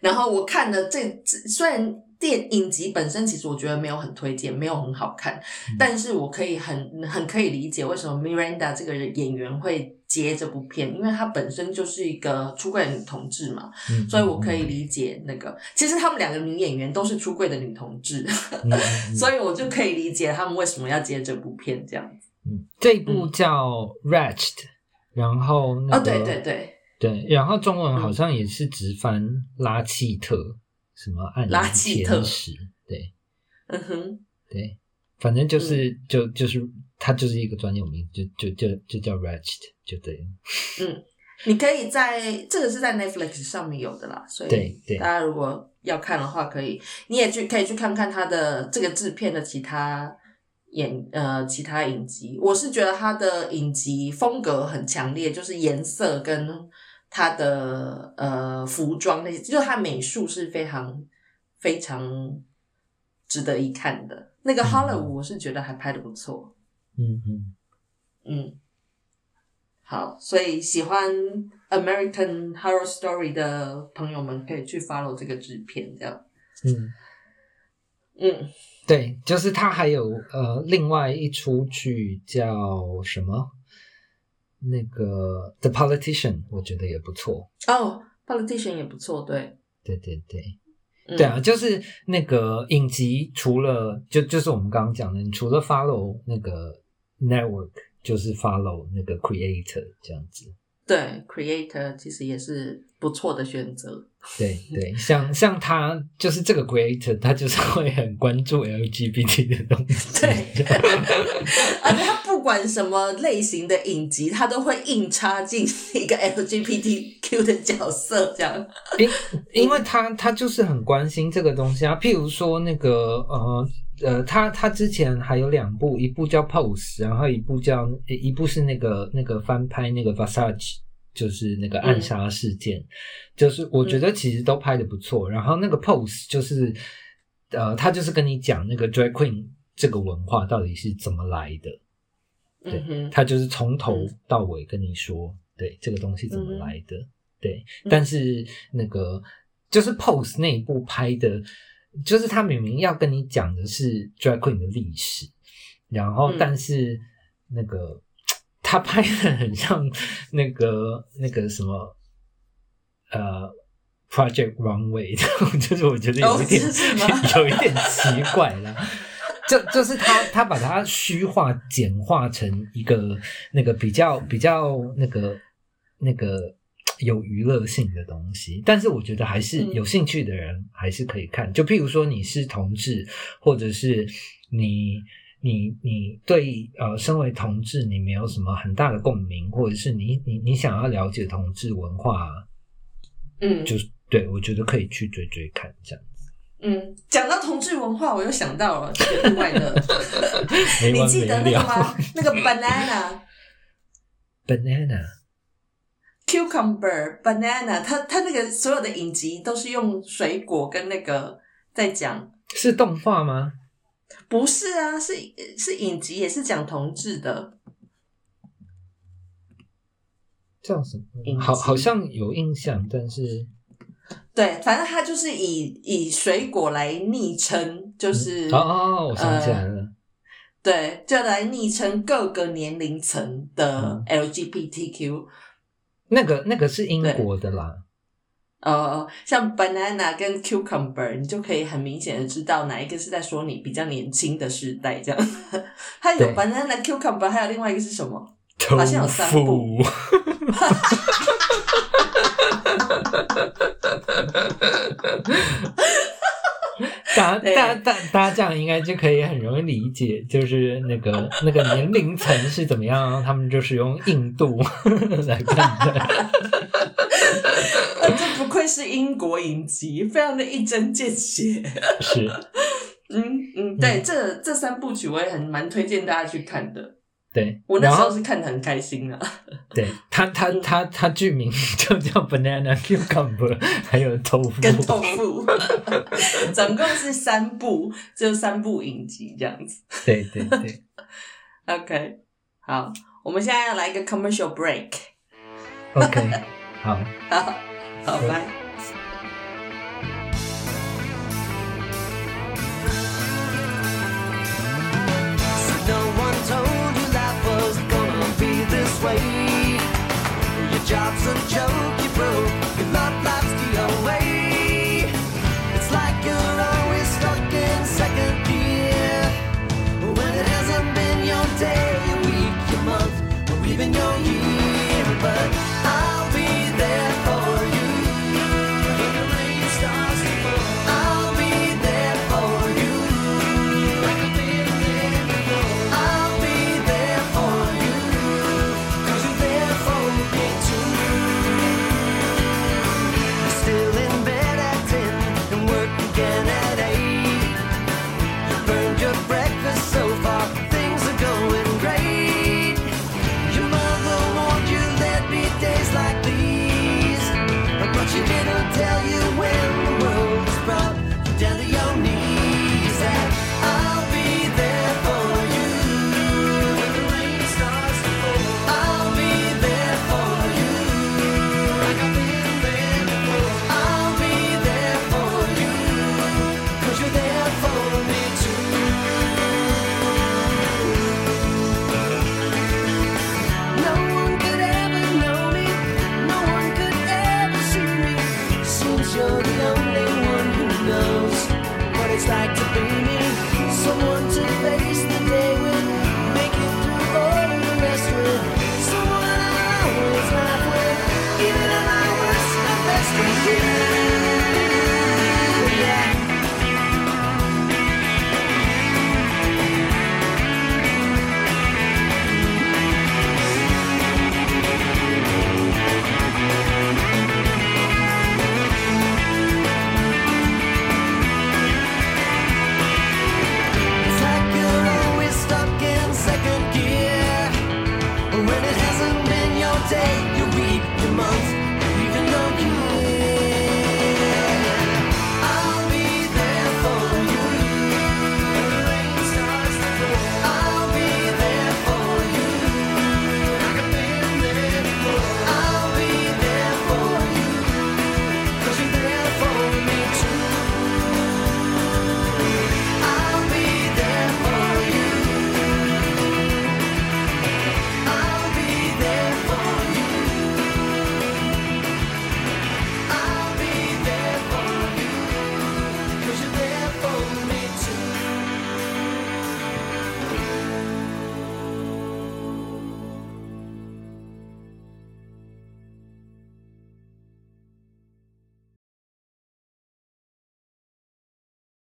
然后我看的这这虽然电影集本身其实我觉得没有很推荐，没有很好看，嗯但是我可以很很可以理解为什么 Miranda 这个演员会接这部片，因为她本身就是一个出柜的女同志嘛，嗯所以我可以理解那个。其实他们两个女演员都是出柜的女同志，所以我就可以理解他们为什么要接这部片这样子。嗯这一部叫《Wretched》，然后那哦，个对对对，对，然后中文好像也是直翻拉契特，什么暗拉影契特。天使，对。嗯哼，对，反正就是、嗯。就就是它就是一个专有名，就就就就叫 Wretched，就对了。嗯，你可以在这个是在 Netflix 上面有的啦，所以对对。大家如果要看的话，可以你也去可以去看看他的这个制片的其他演呃其他影集。我是觉得他的影集风格很强烈，就是颜色跟他的呃服装那些，就是他美术是非常非常值得一看的。那个嗯 Hollywood 我是觉得还拍的不错。嗯嗯嗯，好，所以喜欢 American Horror Story 的朋友们可以去 follow 这个制片，这样。嗯，嗯，对，就是他还有呃另外一出剧叫什么？那个 The Politician，我觉得也不错。哦，Politician 也不错，对，对对对。嗯、对啊，就是那个影集，除了就就是我们刚刚讲的，你除了 follow 那个 network，就是 follow 那个 creator 这样子。对，Creator 其实也是不错的选择。对对，像像他就是这个 creator，他就是会很关注 LGBT 的东西。对，而且他不管什么类型的影集，他都会硬插进一个 LGBTQ 的角色，这样。因因为他他就是很关心这个东西啊，譬如说那个呃呃，他他之前还有两部，一部叫 Pose，然后一部叫一部是那个那个翻拍那个 Versace，就是那个暗杀事件，就是我觉得其实都拍的不错。然后那个 Pose 就是呃，他就是跟你讲那个 drag queen 这个文化到底是怎么来的。对嗯，他就是从头嗯到尾跟你说，对这个东西怎么来的，对。嗯但是那个就是 Pose 那一部拍的，就是他明明要跟你讲的是 Drag Queen 的历史，然后嗯但是那个他拍的很像那个那个什么呃。Project Runway，就是我觉得有点、有一点奇怪啦。就就是他他把它虚化简化成一个那个比较比较那个那个有娱乐性的东西，但是我觉得还是嗯有兴趣的人还是可以看。就譬如说你是同志，或者是你你你对呃身为同志你没有什么很大的共鸣，或者是你你你想要了解同志文化，嗯，就是对我觉得可以去追追看这样。嗯，讲到同志文化，我又想到了这个意外的，你记得那个吗？那个 banana。Banana。Cucumber banana，它它那个所有的影集都是用水果跟那个在讲，是动画吗？不是啊，是是影集，也是讲同志的。叫什影么？好，好像有印象，但是对，反正它就是以以水果来昵称，就是、哦哦，我想起来了，对，就来昵称各个年龄层的嗯 LGBTQ。那个那个是英国的啦。呃，像 banana 跟 cucumber，你就可以很明显的知道哪一个是在说你比较年轻的时代，这样。它有 banana cucumber，还有另外一个是什么？好像有三部腐，大家大大大家这样应该就可以很容易理解，就是那个那个年龄层是怎么样，他们就是用印度 来看待。呃，这不愧是英国影集，非常的一针见血。是，嗯嗯，对，这这三部曲我也很蛮推荐大家去看的。对。我那时候是看的很开心啊。对它，它嗯它它剧名 就叫 banana cucumber，还有豆腐。跟豆腐，总共是三部，就三部影集这样子。对对对，OK，好，我们现在要来一个 commercial break。OK，好。好，好，拜。way. Your job's a joke.